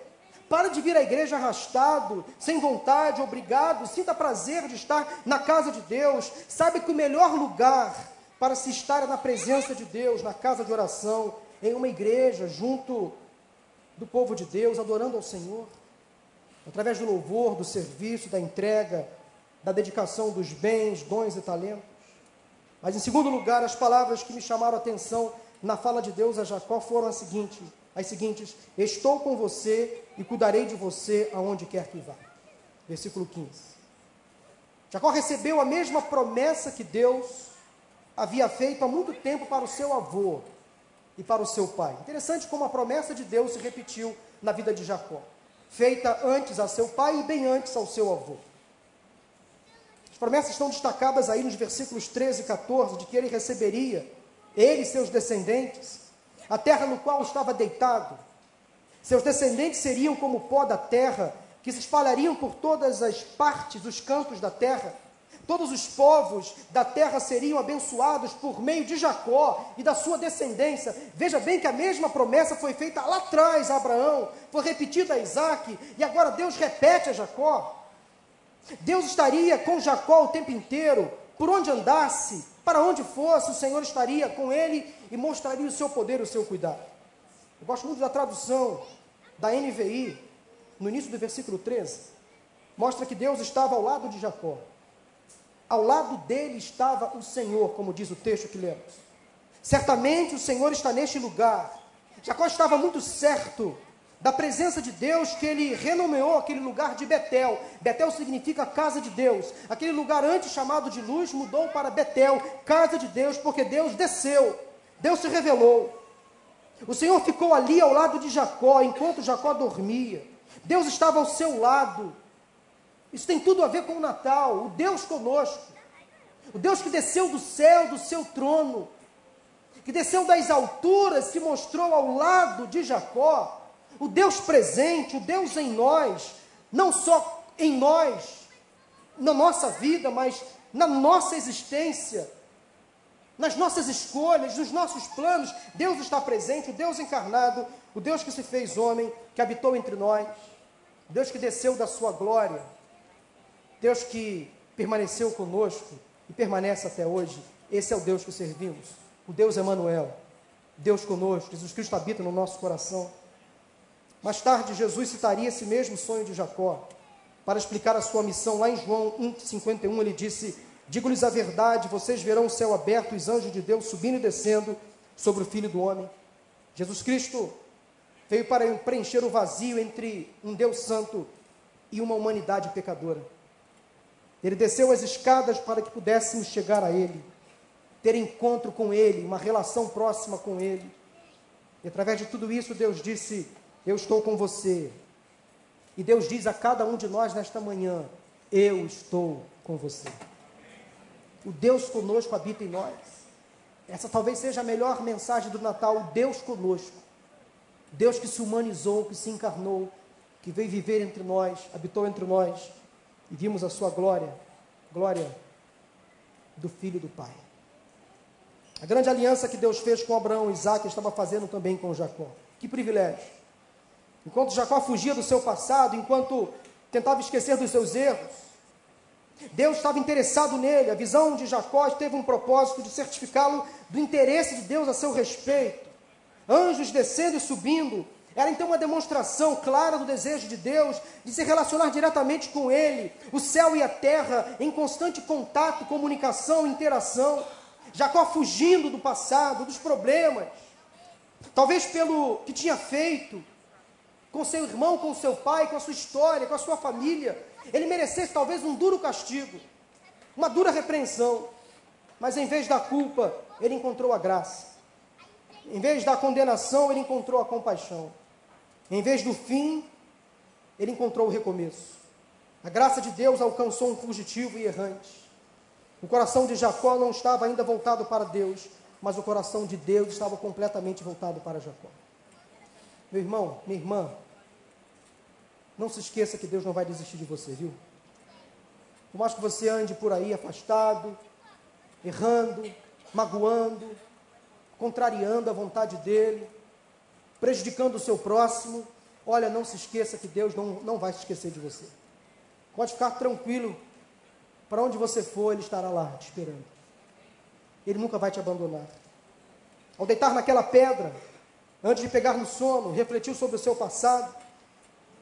Para de vir à igreja arrastado, sem vontade, obrigado. Sinta prazer de estar na casa de Deus. Sabe que o melhor lugar para se estar é na presença de Deus, na casa de oração, em uma igreja, junto do povo de Deus, adorando ao Senhor. Através do louvor, do serviço, da entrega, da dedicação dos bens, dons e talentos. Mas, em segundo lugar, as palavras que me chamaram a atenção na fala de Deus a Jacó foram as seguintes: as seguintes: Estou com você e cuidarei de você aonde quer que vá. Versículo 15. Jacó recebeu a mesma promessa que Deus havia feito há muito tempo para o seu avô e para o seu pai. Interessante como a promessa de Deus se repetiu na vida de Jacó, feita antes a seu pai e bem antes ao seu avô. As promessas estão destacadas aí nos versículos 13 e 14, de que ele receberia, ele e seus descendentes, a terra no qual estava deitado. Seus descendentes seriam como o pó da terra, que se espalhariam por todas as partes, os cantos da terra. Todos os povos da terra seriam abençoados por meio de Jacó e da sua descendência. Veja bem que a mesma promessa foi feita lá atrás a Abraão, foi repetida a Isaac, e agora Deus repete a Jacó. Deus estaria com Jacó o tempo inteiro, por onde andasse, para onde fosse, o Senhor estaria com ele e mostraria o seu poder, o seu cuidado. Eu gosto muito da tradução da NVI, no início do versículo 13, mostra que Deus estava ao lado de Jacó. Ao lado dele estava o Senhor, como diz o texto que lemos. Certamente o Senhor está neste lugar. Jacó estava muito certo da presença de Deus que ele renomeou aquele lugar de Betel. Betel significa casa de Deus. Aquele lugar antes chamado de luz mudou para Betel, casa de Deus, porque Deus desceu, Deus se revelou. O Senhor ficou ali ao lado de Jacó, enquanto Jacó dormia. Deus estava ao seu lado. Isso tem tudo a ver com o Natal, o Deus conosco. O Deus que desceu do céu, do seu trono, que desceu das alturas, se mostrou ao lado de Jacó. O Deus presente, o Deus em nós, não só em nós, na nossa vida, mas na nossa existência, nas nossas escolhas, nos nossos planos, Deus está presente, o Deus encarnado, o Deus que se fez homem, que habitou entre nós, Deus que desceu da sua glória, Deus que permaneceu conosco e permanece até hoje. Esse é o Deus que servimos, o Deus Emanuel, Deus conosco, Jesus Cristo habita no nosso coração. Mais tarde, Jesus citaria esse mesmo sonho de Jacó para explicar a sua missão. Lá em João 1,51, ele disse: Digo-lhes a verdade, vocês verão o céu aberto os anjos de Deus subindo e descendo sobre o Filho do Homem. Jesus Cristo veio para preencher o vazio entre um Deus Santo e uma humanidade pecadora. Ele desceu as escadas para que pudéssemos chegar a Ele, ter encontro com Ele, uma relação próxima com Ele. E através de tudo isso, Deus disse: eu estou com você. E Deus diz a cada um de nós nesta manhã: Eu estou com você. O Deus conosco habita em nós. Essa talvez seja a melhor mensagem do Natal: o Deus conosco. Deus que se humanizou, que se encarnou, que veio viver entre nós, habitou entre nós e vimos a sua glória, glória do Filho do Pai. A grande aliança que Deus fez com Abraão Isaac estava fazendo também com Jacó. Que privilégio. Enquanto Jacó fugia do seu passado, enquanto tentava esquecer dos seus erros, Deus estava interessado nele. A visão de Jacó teve um propósito de certificá-lo do interesse de Deus a seu respeito. Anjos descendo e subindo. Era então uma demonstração clara do desejo de Deus de se relacionar diretamente com Ele. O céu e a terra em constante contato, comunicação, interação. Jacó fugindo do passado, dos problemas. Talvez pelo que tinha feito, com seu irmão, com seu pai, com a sua história, com a sua família. Ele merecesse talvez um duro castigo, uma dura repreensão. Mas em vez da culpa, ele encontrou a graça. Em vez da condenação, ele encontrou a compaixão. Em vez do fim, ele encontrou o recomeço. A graça de Deus alcançou um fugitivo e errante. O coração de Jacó não estava ainda voltado para Deus, mas o coração de Deus estava completamente voltado para Jacó. Meu irmão, minha irmã, não se esqueça que Deus não vai desistir de você, viu? Por mais que você ande por aí afastado, errando, magoando, contrariando a vontade dEle, prejudicando o seu próximo, olha, não se esqueça que Deus não, não vai se esquecer de você. Pode ficar tranquilo, para onde você for, Ele estará lá te esperando. Ele nunca vai te abandonar. Ao deitar naquela pedra, antes de pegar no sono, refletiu sobre o seu passado.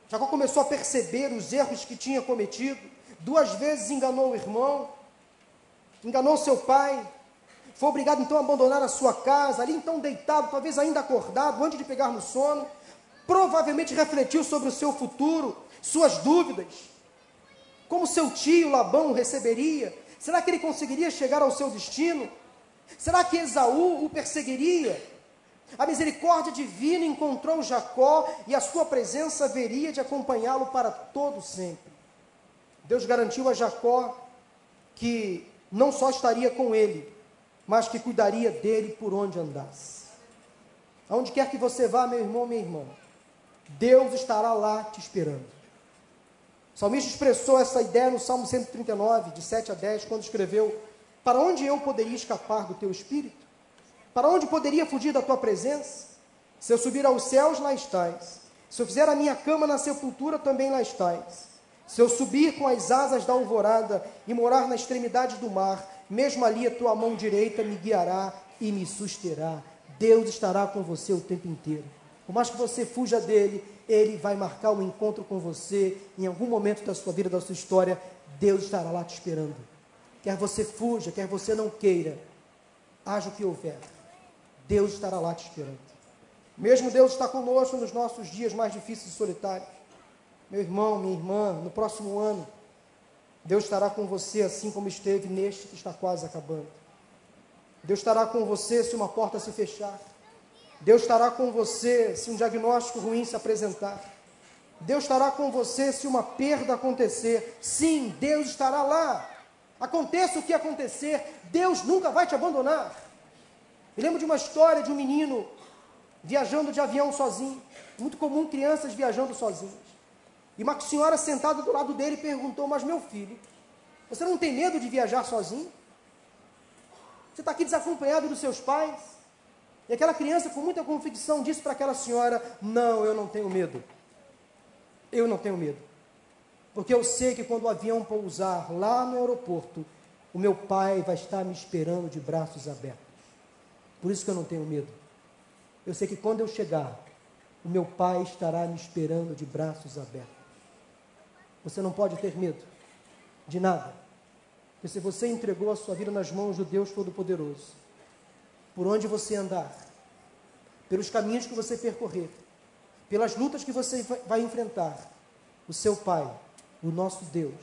Jacó começou a perceber os erros que tinha cometido. Duas vezes enganou o irmão, enganou seu pai, foi obrigado então a abandonar a sua casa, ali então deitado, talvez ainda acordado, antes de pegar no sono. Provavelmente refletiu sobre o seu futuro, suas dúvidas. Como seu tio Labão o receberia? Será que ele conseguiria chegar ao seu destino? Será que Esaú o perseguiria? A misericórdia divina encontrou Jacó e a sua presença haveria de acompanhá-lo para todo sempre. Deus garantiu a Jacó que não só estaria com ele, mas que cuidaria dele por onde andasse. Aonde quer que você vá, meu irmão, minha irmã, Deus estará lá te esperando. O salmista expressou essa ideia no Salmo 139, de 7 a 10, quando escreveu: Para onde eu poderia escapar do teu espírito? Para onde poderia fugir da tua presença? Se eu subir aos céus, lá estás. Se eu fizer a minha cama na sepultura, também lá estás. Se eu subir com as asas da alvorada e morar na extremidade do mar, mesmo ali a tua mão direita me guiará e me susterá. Deus estará com você o tempo inteiro. Por mais que você fuja dele, ele vai marcar um encontro com você em algum momento da sua vida, da sua história. Deus estará lá te esperando. Quer você fuja, quer você não queira, haja o que houver, Deus estará lá te esperando. Mesmo Deus está conosco nos nossos dias mais difíceis e solitários. Meu irmão, minha irmã, no próximo ano, Deus estará com você assim como esteve neste que está quase acabando. Deus estará com você se uma porta se fechar. Deus estará com você se um diagnóstico ruim se apresentar. Deus estará com você se uma perda acontecer. Sim, Deus estará lá. Aconteça o que acontecer, Deus nunca vai te abandonar. Me lembro de uma história de um menino viajando de avião sozinho. Muito comum crianças viajando sozinhas. E uma senhora sentada do lado dele perguntou: Mas meu filho, você não tem medo de viajar sozinho? Você está aqui desacompanhado dos seus pais? E aquela criança, com muita convicção, disse para aquela senhora: Não, eu não tenho medo. Eu não tenho medo. Porque eu sei que quando o avião pousar lá no aeroporto, o meu pai vai estar me esperando de braços abertos. Por isso que eu não tenho medo. Eu sei que quando eu chegar, o meu pai estará me esperando de braços abertos. Você não pode ter medo de nada. Porque se você entregou a sua vida nas mãos do Deus Todo-Poderoso, por onde você andar, pelos caminhos que você percorrer, pelas lutas que você vai enfrentar, o seu Pai, o nosso Deus,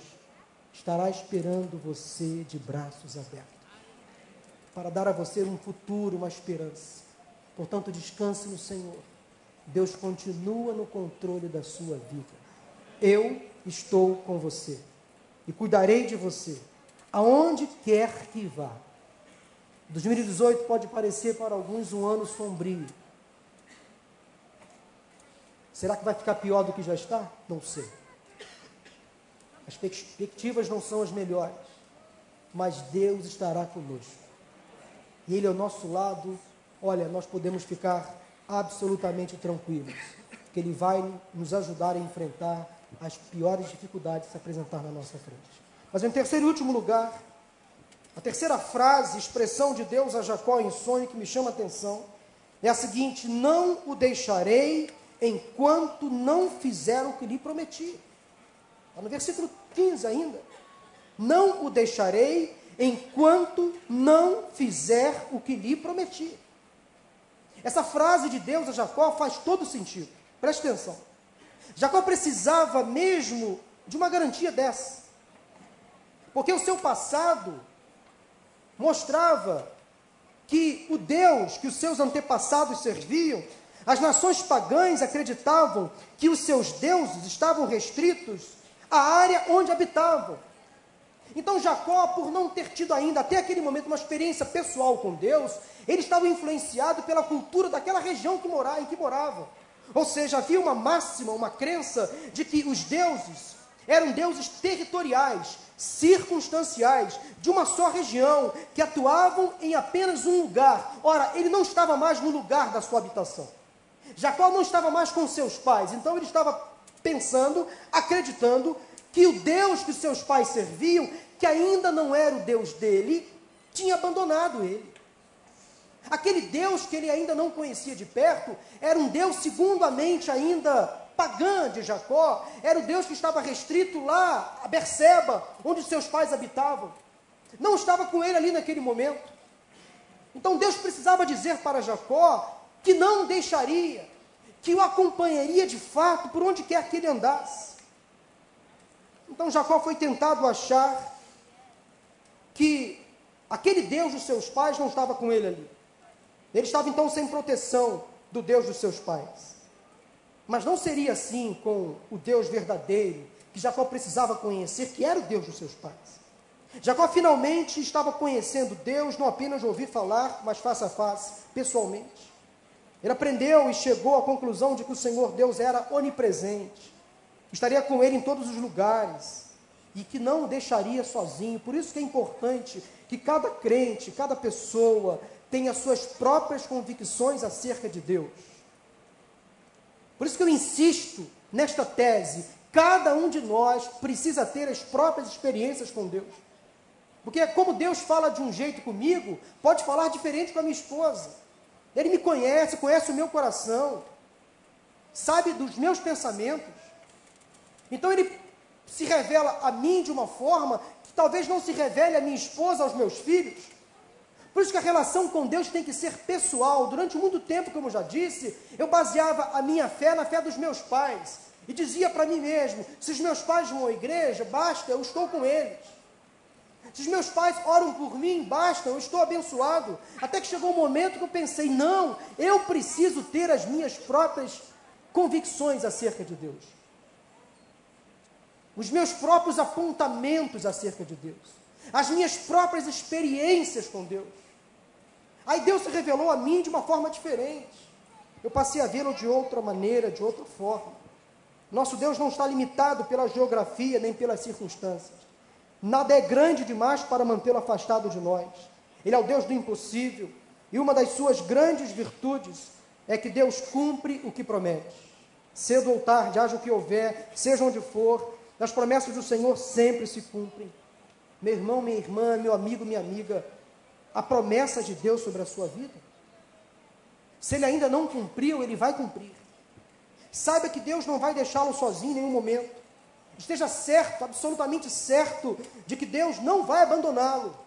estará esperando você de braços abertos para dar a você um futuro, uma esperança. Portanto, descanse no Senhor. Deus continua no controle da sua vida. Eu estou com você e cuidarei de você aonde quer que vá. 2018 pode parecer para alguns um ano sombrio. Será que vai ficar pior do que já está? Não sei. As perspectivas não são as melhores, mas Deus estará conosco. E Ele ao nosso lado, olha, nós podemos ficar absolutamente tranquilos, que Ele vai nos ajudar a enfrentar as piores dificuldades se apresentar na nossa frente. Mas em terceiro e último lugar, a terceira frase, expressão de Deus a Jacó em sonho que me chama a atenção, é a seguinte: Não o deixarei enquanto não fizer o que lhe prometi. Está no versículo 15 ainda. Não o deixarei enquanto não fizer o que lhe prometi. Essa frase de Deus a Jacó faz todo sentido. Preste atenção. Jacó precisava mesmo de uma garantia dessa. Porque o seu passado mostrava que o Deus que os seus antepassados serviam, as nações pagãs acreditavam que os seus deuses estavam restritos a área onde habitavam. Então Jacó, por não ter tido ainda até aquele momento uma experiência pessoal com Deus, ele estava influenciado pela cultura daquela região que morava, em que morava. Ou seja, havia uma máxima, uma crença de que os deuses eram deuses territoriais, circunstanciais, de uma só região, que atuavam em apenas um lugar. Ora, ele não estava mais no lugar da sua habitação. Jacó não estava mais com seus pais, então ele estava pensando, acreditando que o Deus que seus pais serviam, que ainda não era o Deus dele, tinha abandonado ele. Aquele Deus que ele ainda não conhecia de perto, era um Deus segundo a mente ainda pagã de Jacó, era o Deus que estava restrito lá a Berseba, onde seus pais habitavam. Não estava com ele ali naquele momento. Então Deus precisava dizer para Jacó que não deixaria, que o acompanharia de fato por onde quer que ele andasse. Então Jacó foi tentado achar que aquele Deus dos seus pais não estava com ele ali. Ele estava então sem proteção do Deus dos seus pais. Mas não seria assim com o Deus verdadeiro que Jacó precisava conhecer, que era o Deus dos seus pais. Jacó finalmente estava conhecendo Deus, não apenas ouvir falar, mas face a face, pessoalmente. Ele aprendeu e chegou à conclusão de que o Senhor Deus era onipresente, estaria com ele em todos os lugares e que não o deixaria sozinho. Por isso que é importante que cada crente, cada pessoa tenha suas próprias convicções acerca de Deus. Por isso que eu insisto nesta tese, cada um de nós precisa ter as próprias experiências com Deus. Porque como Deus fala de um jeito comigo, pode falar diferente com a minha esposa. Ele me conhece, conhece o meu coração, sabe dos meus pensamentos. Então ele se revela a mim de uma forma que talvez não se revele a minha esposa, aos meus filhos. Por isso que a relação com Deus tem que ser pessoal. Durante muito tempo, como já disse, eu baseava a minha fé na fé dos meus pais. E dizia para mim mesmo: se os meus pais vão à igreja, basta, eu estou com eles. Se os meus pais oram por mim, basta, eu estou abençoado. Até que chegou um momento que eu pensei: não, eu preciso ter as minhas próprias convicções acerca de Deus. Os meus próprios apontamentos acerca de Deus. As minhas próprias experiências com Deus. Aí Deus se revelou a mim de uma forma diferente. Eu passei a vê-lo de outra maneira, de outra forma. Nosso Deus não está limitado pela geografia nem pelas circunstâncias. Nada é grande demais para mantê-lo afastado de nós. Ele é o Deus do impossível. E uma das suas grandes virtudes é que Deus cumpre o que promete. Cedo ou tarde, haja o que houver, seja onde for, as promessas do Senhor sempre se cumprem. Meu irmão, minha irmã, meu amigo, minha amiga, a promessa de Deus sobre a sua vida, se ele ainda não cumpriu, ele vai cumprir. Saiba que Deus não vai deixá-lo sozinho em nenhum momento. Esteja certo, absolutamente certo, de que Deus não vai abandoná-lo.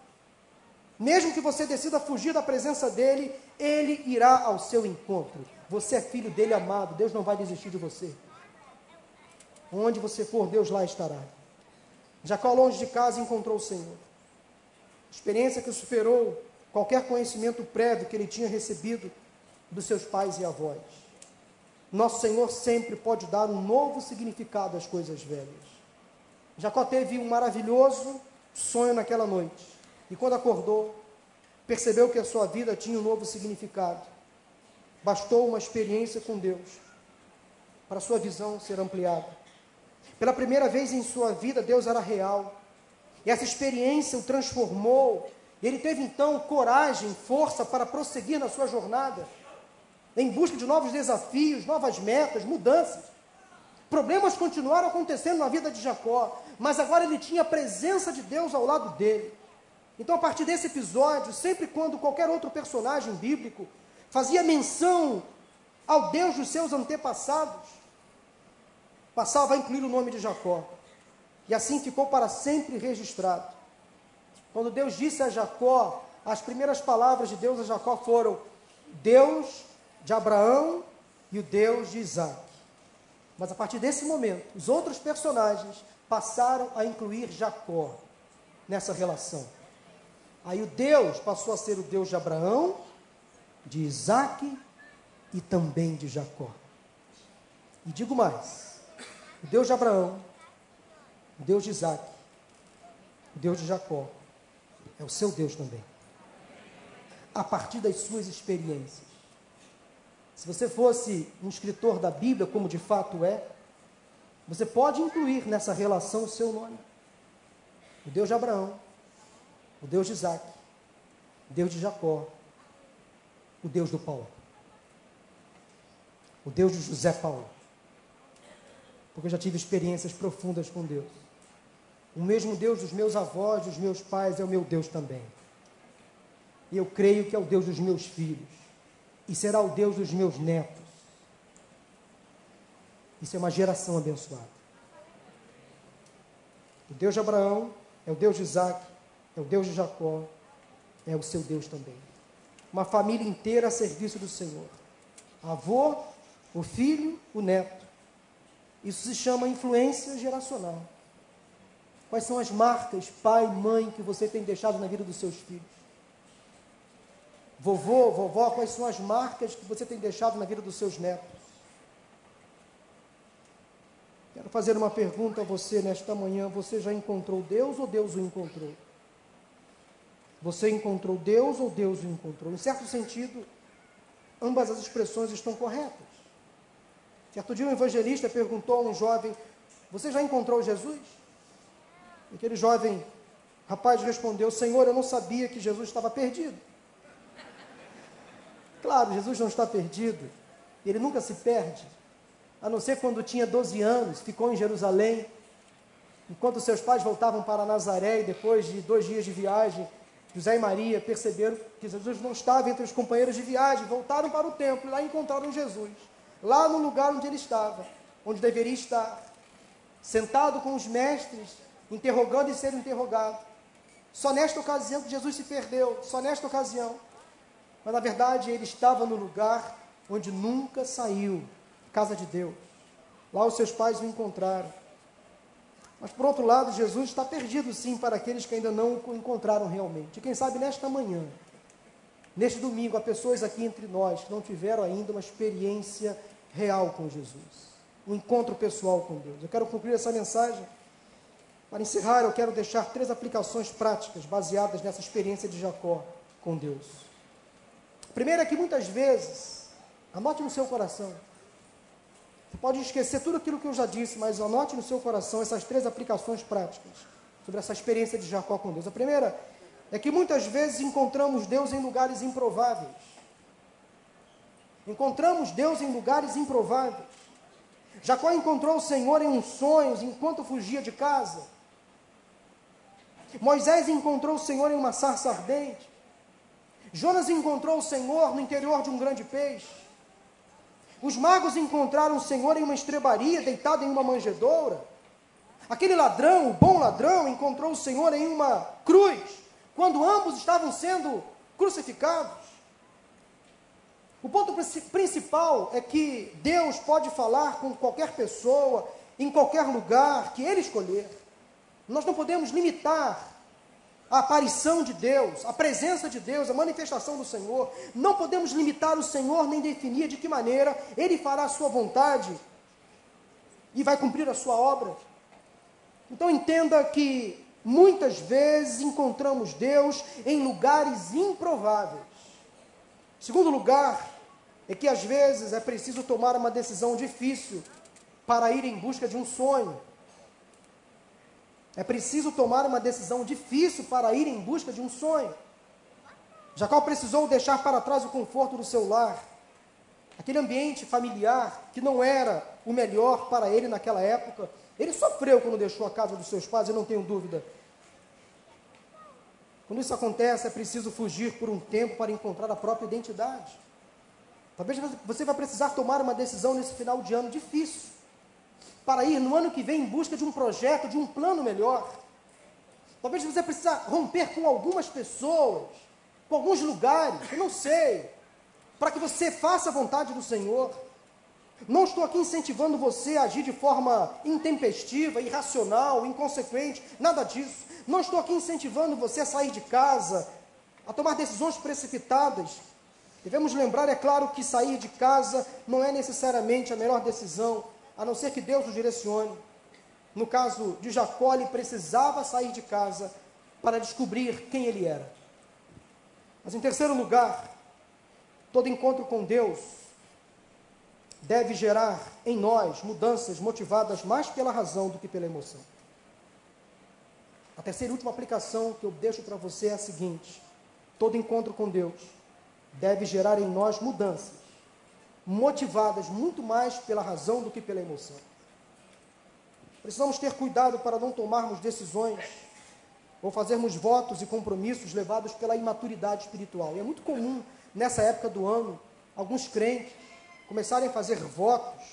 Mesmo que você decida fugir da presença dele, ele irá ao seu encontro. Você é filho dele amado, Deus não vai desistir de você. Onde você for, Deus lá estará. Jacó, longe de casa, encontrou o Senhor. Experiência que superou qualquer conhecimento prévio que ele tinha recebido dos seus pais e avós. Nosso Senhor sempre pode dar um novo significado às coisas velhas. Jacó teve um maravilhoso sonho naquela noite. E quando acordou, percebeu que a sua vida tinha um novo significado. Bastou uma experiência com Deus para sua visão ser ampliada. Pela primeira vez em sua vida, Deus era real. E essa experiência o transformou. Ele teve então coragem, força para prosseguir na sua jornada em busca de novos desafios, novas metas, mudanças. Problemas continuaram acontecendo na vida de Jacó, mas agora ele tinha a presença de Deus ao lado dele. Então, a partir desse episódio, sempre quando qualquer outro personagem bíblico fazia menção ao Deus dos seus antepassados, passava a incluir o nome de Jacó. E assim ficou para sempre registrado. Quando Deus disse a Jacó, as primeiras palavras de Deus a Jacó foram: Deus de Abraão e o Deus de Isaac. Mas a partir desse momento, os outros personagens passaram a incluir Jacó nessa relação. Aí o Deus passou a ser o Deus de Abraão, de Isaac e também de Jacó. E digo mais: o Deus de Abraão, o Deus de Isaac, o Deus de Jacó, é o seu Deus também. A partir das suas experiências. Se você fosse um escritor da Bíblia, como de fato é, você pode incluir nessa relação o seu nome. O Deus de Abraão, o Deus de Isaac, o Deus de Jacó, o Deus do Paulo, o Deus de José Paulo. Porque eu já tive experiências profundas com Deus. O mesmo Deus dos meus avós, dos meus pais, é o meu Deus também. E eu creio que é o Deus dos meus filhos. E será o Deus dos meus netos. Isso é uma geração abençoada. O Deus de Abraão é o Deus de Isaac, é o Deus de Jacó, é o seu Deus também. Uma família inteira a serviço do Senhor. Avô, o filho, o neto. Isso se chama influência geracional. Quais são as marcas, pai, mãe, que você tem deixado na vida dos seus filhos? Vovô, vovó, quais são as marcas que você tem deixado na vida dos seus netos? Quero fazer uma pergunta a você nesta manhã. Você já encontrou Deus ou Deus o encontrou? Você encontrou Deus ou Deus o encontrou? Em certo sentido, ambas as expressões estão corretas. Certo dia um evangelista perguntou a um jovem: Você já encontrou Jesus? Aquele jovem rapaz respondeu: Senhor, eu não sabia que Jesus estava perdido. Claro, Jesus não está perdido, ele nunca se perde, a não ser quando tinha 12 anos, ficou em Jerusalém, enquanto seus pais voltavam para Nazaré e depois de dois dias de viagem, José e Maria perceberam que Jesus não estava entre os companheiros de viagem, voltaram para o templo e lá encontraram Jesus, lá no lugar onde ele estava, onde deveria estar, sentado com os mestres, interrogando e sendo interrogado. Só nesta ocasião que Jesus se perdeu, só nesta ocasião. Mas na verdade ele estava no lugar onde nunca saiu, casa de Deus. Lá os seus pais o encontraram. Mas por outro lado, Jesus está perdido sim para aqueles que ainda não o encontraram realmente. E quem sabe nesta manhã, neste domingo, há pessoas aqui entre nós que não tiveram ainda uma experiência real com Jesus, um encontro pessoal com Deus. Eu quero concluir essa mensagem. Para encerrar, eu quero deixar três aplicações práticas baseadas nessa experiência de Jacó com Deus. A primeira é que muitas vezes, anote no seu coração, você pode esquecer tudo aquilo que eu já disse, mas anote no seu coração essas três aplicações práticas sobre essa experiência de Jacó com Deus. A primeira é que muitas vezes encontramos Deus em lugares improváveis. Encontramos Deus em lugares improváveis. Jacó encontrou o Senhor em uns sonhos enquanto fugia de casa. Moisés encontrou o Senhor em uma sarça ardente. Jonas encontrou o Senhor no interior de um grande peixe. Os magos encontraram o Senhor em uma estrebaria, deitado em uma manjedoura. Aquele ladrão, o bom ladrão, encontrou o Senhor em uma cruz, quando ambos estavam sendo crucificados. O ponto principal é que Deus pode falar com qualquer pessoa, em qualquer lugar que Ele escolher. Nós não podemos limitar a aparição de Deus, a presença de Deus, a manifestação do Senhor. Não podemos limitar o Senhor nem definir de que maneira Ele fará a sua vontade e vai cumprir a sua obra. Então entenda que muitas vezes encontramos Deus em lugares improváveis. Segundo lugar, é que às vezes é preciso tomar uma decisão difícil para ir em busca de um sonho. É preciso tomar uma decisão difícil para ir em busca de um sonho. Jacó precisou deixar para trás o conforto do seu lar, aquele ambiente familiar que não era o melhor para ele naquela época. Ele sofreu quando deixou a casa dos seus pais, eu não tenho dúvida. Quando isso acontece, é preciso fugir por um tempo para encontrar a própria identidade. Talvez você vai precisar tomar uma decisão nesse final de ano difícil para ir no ano que vem em busca de um projeto, de um plano melhor. Talvez você precise romper com algumas pessoas, com alguns lugares, eu não sei, para que você faça a vontade do Senhor. Não estou aqui incentivando você a agir de forma intempestiva, irracional, inconsequente, nada disso. Não estou aqui incentivando você a sair de casa, a tomar decisões precipitadas. Devemos lembrar, é claro, que sair de casa não é necessariamente a melhor decisão, a não ser que Deus nos direcione. No caso de Jacó, ele precisava sair de casa para descobrir quem ele era. Mas em terceiro lugar, todo encontro com Deus deve gerar em nós mudanças motivadas mais pela razão do que pela emoção. A terceira e última aplicação que eu deixo para você é a seguinte: todo encontro com Deus deve gerar em nós mudanças, motivadas muito mais pela razão do que pela emoção. Precisamos ter cuidado para não tomarmos decisões ou fazermos votos e compromissos levados pela imaturidade espiritual. E é muito comum, nessa época do ano, alguns crentes começarem a fazer votos,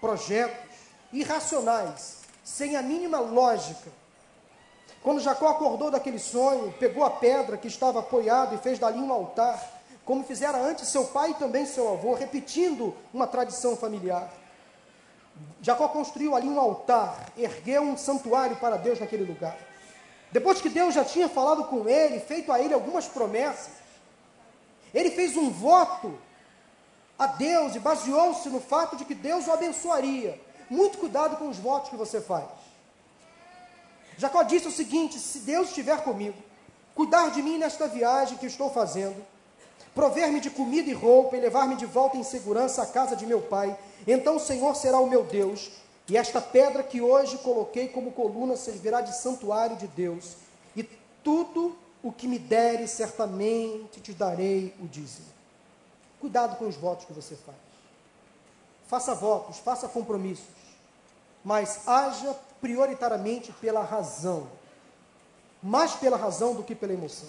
projetos irracionais, sem a mínima lógica. Quando Jacó acordou daquele sonho, pegou a pedra que estava apoiada e fez dali um altar, como fizera antes seu pai e também seu avô, repetindo uma tradição familiar. Jacó construiu ali um altar, ergueu um santuário para Deus naquele lugar. Depois que Deus já tinha falado com ele, feito a ele algumas promessas, ele fez um voto a Deus e baseou-se no fato de que Deus o abençoaria. Muito cuidado com os votos que você faz. Jacó disse o seguinte: se Deus estiver comigo, cuidar de mim nesta viagem que estou fazendo, prover-me de comida e roupa e levar-me de volta em segurança à casa de meu pai, então o Senhor será o meu Deus, e esta pedra que hoje coloquei como coluna servirá de santuário de Deus, e tudo o que me deres, certamente te darei o dízimo. Cuidado com os votos que você faz. Faça votos, faça compromissos, mas haja prioritariamente pela razão, mais pela razão do que pela emoção.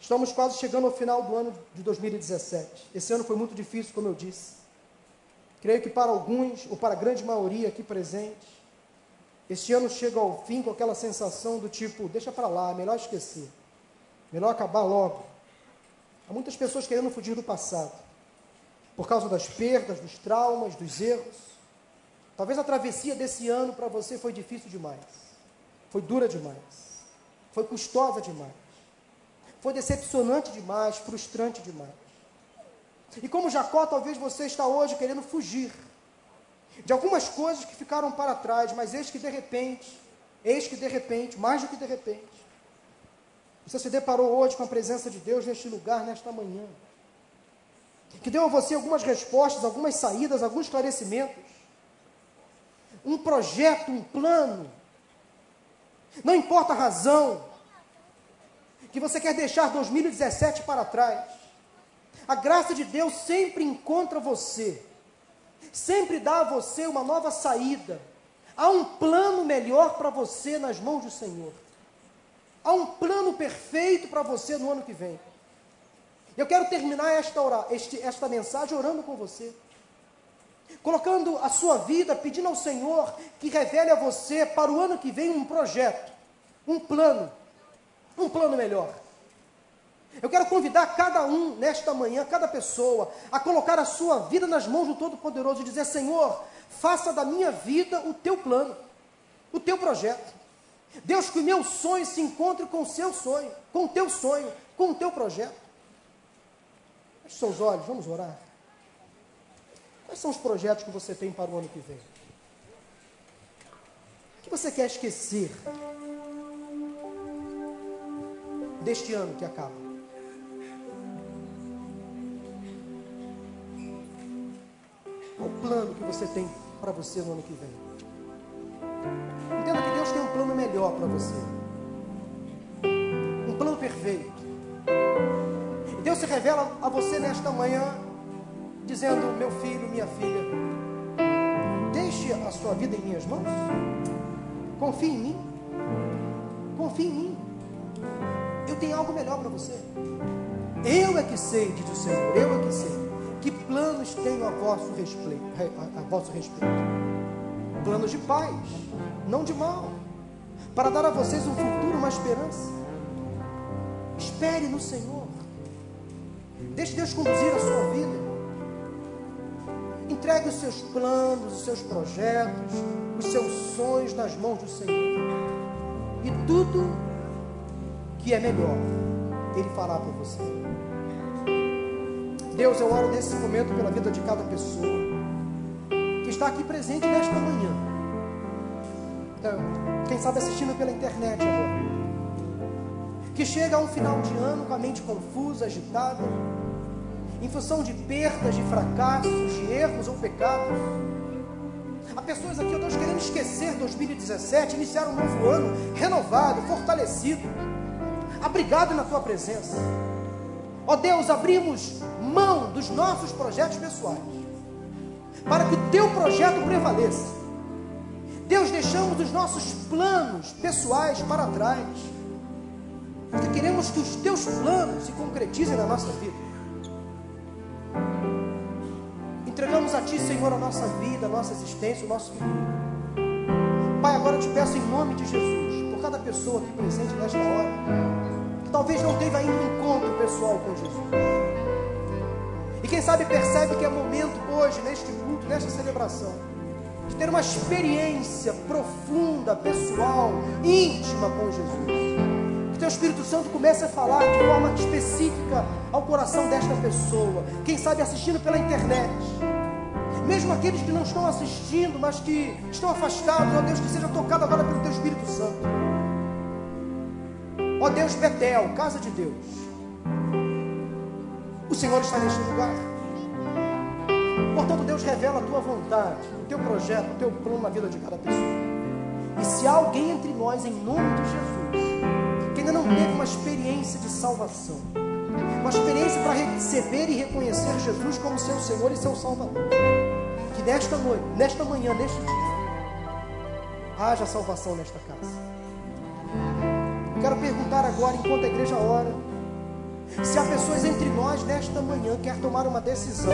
Estamos quase chegando ao final do ano de 2017. Esse ano foi muito difícil, como eu disse. Creio que para alguns, ou para a grande maioria aqui presente, este ano chega ao fim com aquela sensação do tipo: deixa para lá, melhor esquecer, melhor acabar logo. Há muitas pessoas querendo fugir do passado, por causa das perdas, dos traumas, dos erros. Talvez a travessia desse ano para você foi difícil demais, foi dura demais, foi custosa demais, foi decepcionante demais, frustrante demais. E como Jacó, talvez você está hoje querendo fugir de algumas coisas que ficaram para trás, mas eis que de repente, eis que de repente, mais do que de repente, você se deparou hoje com a presença de Deus neste lugar, nesta manhã. Que deu a você algumas respostas, algumas saídas, alguns esclarecimentos. Um projeto, um plano. Não importa a razão que você quer deixar 2017 para trás. A graça de Deus sempre encontra você, sempre dá a você uma nova saída. Há um plano melhor para você nas mãos do Senhor. Há um plano perfeito para você no ano que vem. Eu quero terminar esta, ora, este, esta mensagem orando com você. Colocando a sua vida, pedindo ao Senhor que revele a você para o ano que vem um projeto, um plano, um plano melhor. Eu quero convidar cada um nesta manhã, cada pessoa, a colocar a sua vida nas mãos do Todo-Poderoso e dizer: Senhor, faça da minha vida o teu plano, o teu projeto. Deus, que o meu sonho se encontre com o seu sonho, com o teu sonho, com o teu projeto. Feche seus olhos, vamos orar. Quais são os projetos que você tem para o ano que vem? O que você quer esquecer deste ano que acaba? Qual o plano que você tem para você no ano que vem? Entenda que Deus tem um plano melhor para você. Um plano perfeito. E Deus se revela a você nesta manhã, dizendo: Meu filho, minha filha, deixe a sua vida em minhas mãos. Confie em mim. Confie em mim. Tenho algo melhor para você. Eu é que sei, diz o Senhor, eu é que sei. Que planos tenho a vosso respeito? A, a vosso respeito? Planos de paz, não de mal, para dar a vocês um futuro, uma esperança. Espere no Senhor. Deixe Deus conduzir a sua vida. Entregue os seus planos, os seus projetos, os seus sonhos nas mãos do Senhor. E tudo que é melhor, Ele fará por você. Deus, eu oro nesse momento pela vida de cada pessoa que está aqui presente nesta manhã quem sabe assistindo pela internet agora, que chega a um final de ano com a mente confusa, agitada, em função de perdas, de fracassos, de erros ou pecados. Há pessoas aqui, ó Deus, querendo esquecer 2017, iniciar um novo ano renovado, fortalecido, abrigado na tua presença. Ó Deus, abrimos mão dos nossos projetos pessoais, para que o teu projeto prevaleça. Deus, deixamos os nossos planos pessoais para trás, porque queremos que os teus planos se concretizem na nossa vida. Entregamos a Ti, Senhor, a nossa vida, a nossa existência, o nosso futuro. Pai, agora eu te peço em nome de Jesus, por cada pessoa aqui presente nesta hora, talvez não teve ainda um encontro pessoal com Jesus. E quem sabe percebe que é momento hoje, neste culto, nesta celebração, de ter uma experiência profunda, pessoal, íntima com Jesus teu Espírito Santo comece a falar de forma específica ao coração desta pessoa. Quem sabe assistindo pela internet. Mesmo aqueles que não estão assistindo, mas que estão afastados, ó Deus, que seja tocado agora pelo teu Espírito Santo. Ó Deus, Betel, casa de Deus. O Senhor está neste lugar. Portanto, Deus revela a tua vontade, o teu projeto, o teu plano na vida de cada pessoa. E se há alguém entre nós, em nome de Jesus, que ainda não teve uma experiência de salvação, uma experiência para receber e reconhecer Jesus como seu Senhor e seu Salvador. Que nesta noite, nesta manhã, neste dia, haja salvação nesta casa. Quero perguntar agora, enquanto a igreja ora, se há pessoas entre nós nesta manhã que quer tomar uma decisão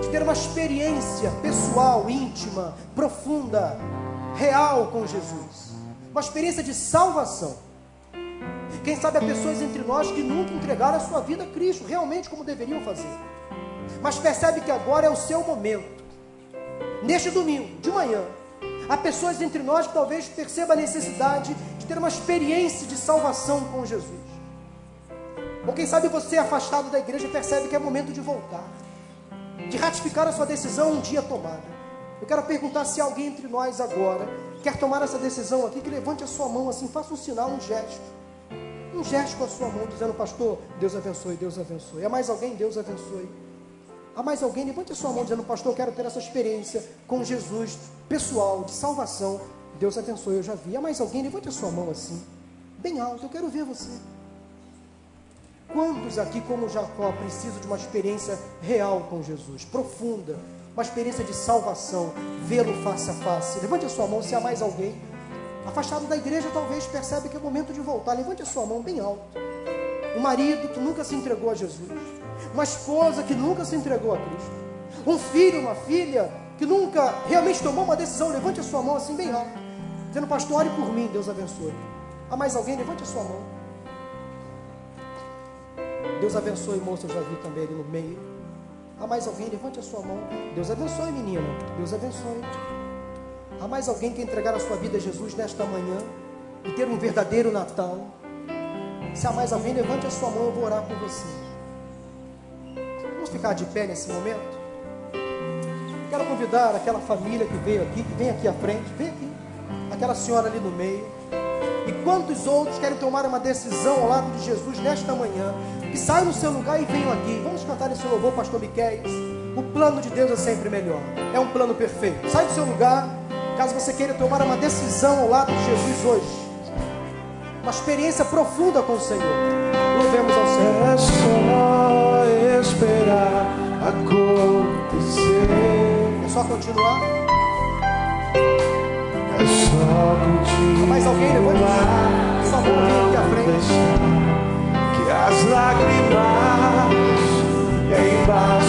de ter uma experiência pessoal, íntima, profunda, real com Jesus, uma experiência de salvação. Quem sabe há pessoas entre nós que nunca entregaram a sua vida a Cristo, realmente como deveriam fazer. Mas percebe que agora é o seu momento. Neste domingo, de manhã, há pessoas entre nós que talvez percebam a necessidade de ter uma experiência de salvação com Jesus. Ou quem sabe você, afastado da igreja, percebe que é momento de voltar, de ratificar a sua decisão um dia tomada. Eu quero perguntar se alguém entre nós agora quer tomar essa decisão aqui, que levante a sua mão assim, faça um sinal, um gesto um gesto com a sua mão, dizendo, pastor, Deus abençoe, Deus abençoe. Há mais alguém? Deus abençoe. Há mais alguém? Levante a sua mão, dizendo, pastor, eu quero ter essa experiência com Jesus, pessoal, de salvação. Deus abençoe, eu já vi. Há mais alguém? Levante a sua mão assim, bem alto, eu quero ver você. Quantos aqui, como Jacó, precisam de uma experiência real com Jesus, profunda, uma experiência de salvação, vê-lo face a face? Levante a sua mão se há mais alguém afastado da igreja, talvez percebe que é momento de voltar. Levante a sua mão bem alto. Um marido que nunca se entregou a Jesus. Uma esposa que nunca se entregou a Cristo. Um filho, uma filha que nunca realmente tomou uma decisão. Levante a sua mão assim bem alto. Dizendo, pastor, ore por mim, Deus abençoe. Há mais alguém? Levante a sua mão. Deus abençoe, moça, eu já vi também ali no meio. Há mais alguém? Levante a sua mão. Deus abençoe, menina. Deus abençoe. Há mais alguém que entregar a sua vida a Jesus nesta manhã e ter um verdadeiro Natal? Se há mais alguém, levante a sua mão, eu vou orar por você. Vamos ficar de pé nesse momento? Quero convidar aquela família que veio aqui, que vem aqui à frente, vem aqui, aquela senhora ali no meio. E quantos outros querem tomar uma decisão ao lado de Jesus nesta manhã? Que saiam do seu lugar e venham aqui. Vamos cantar esse louvor, pastor Miquel. O plano de Deus é sempre melhor. É um plano perfeito. Sai do seu lugar. Caso você queira tomar uma decisão ao lado de Jesus hoje, uma experiência profunda com o Senhor, louvemos ao Senhor. É só esperar acontecer. É só continuar. É só continuar. Mais alguém levante sua mão aqui à frente. Que as lágrimas embaixo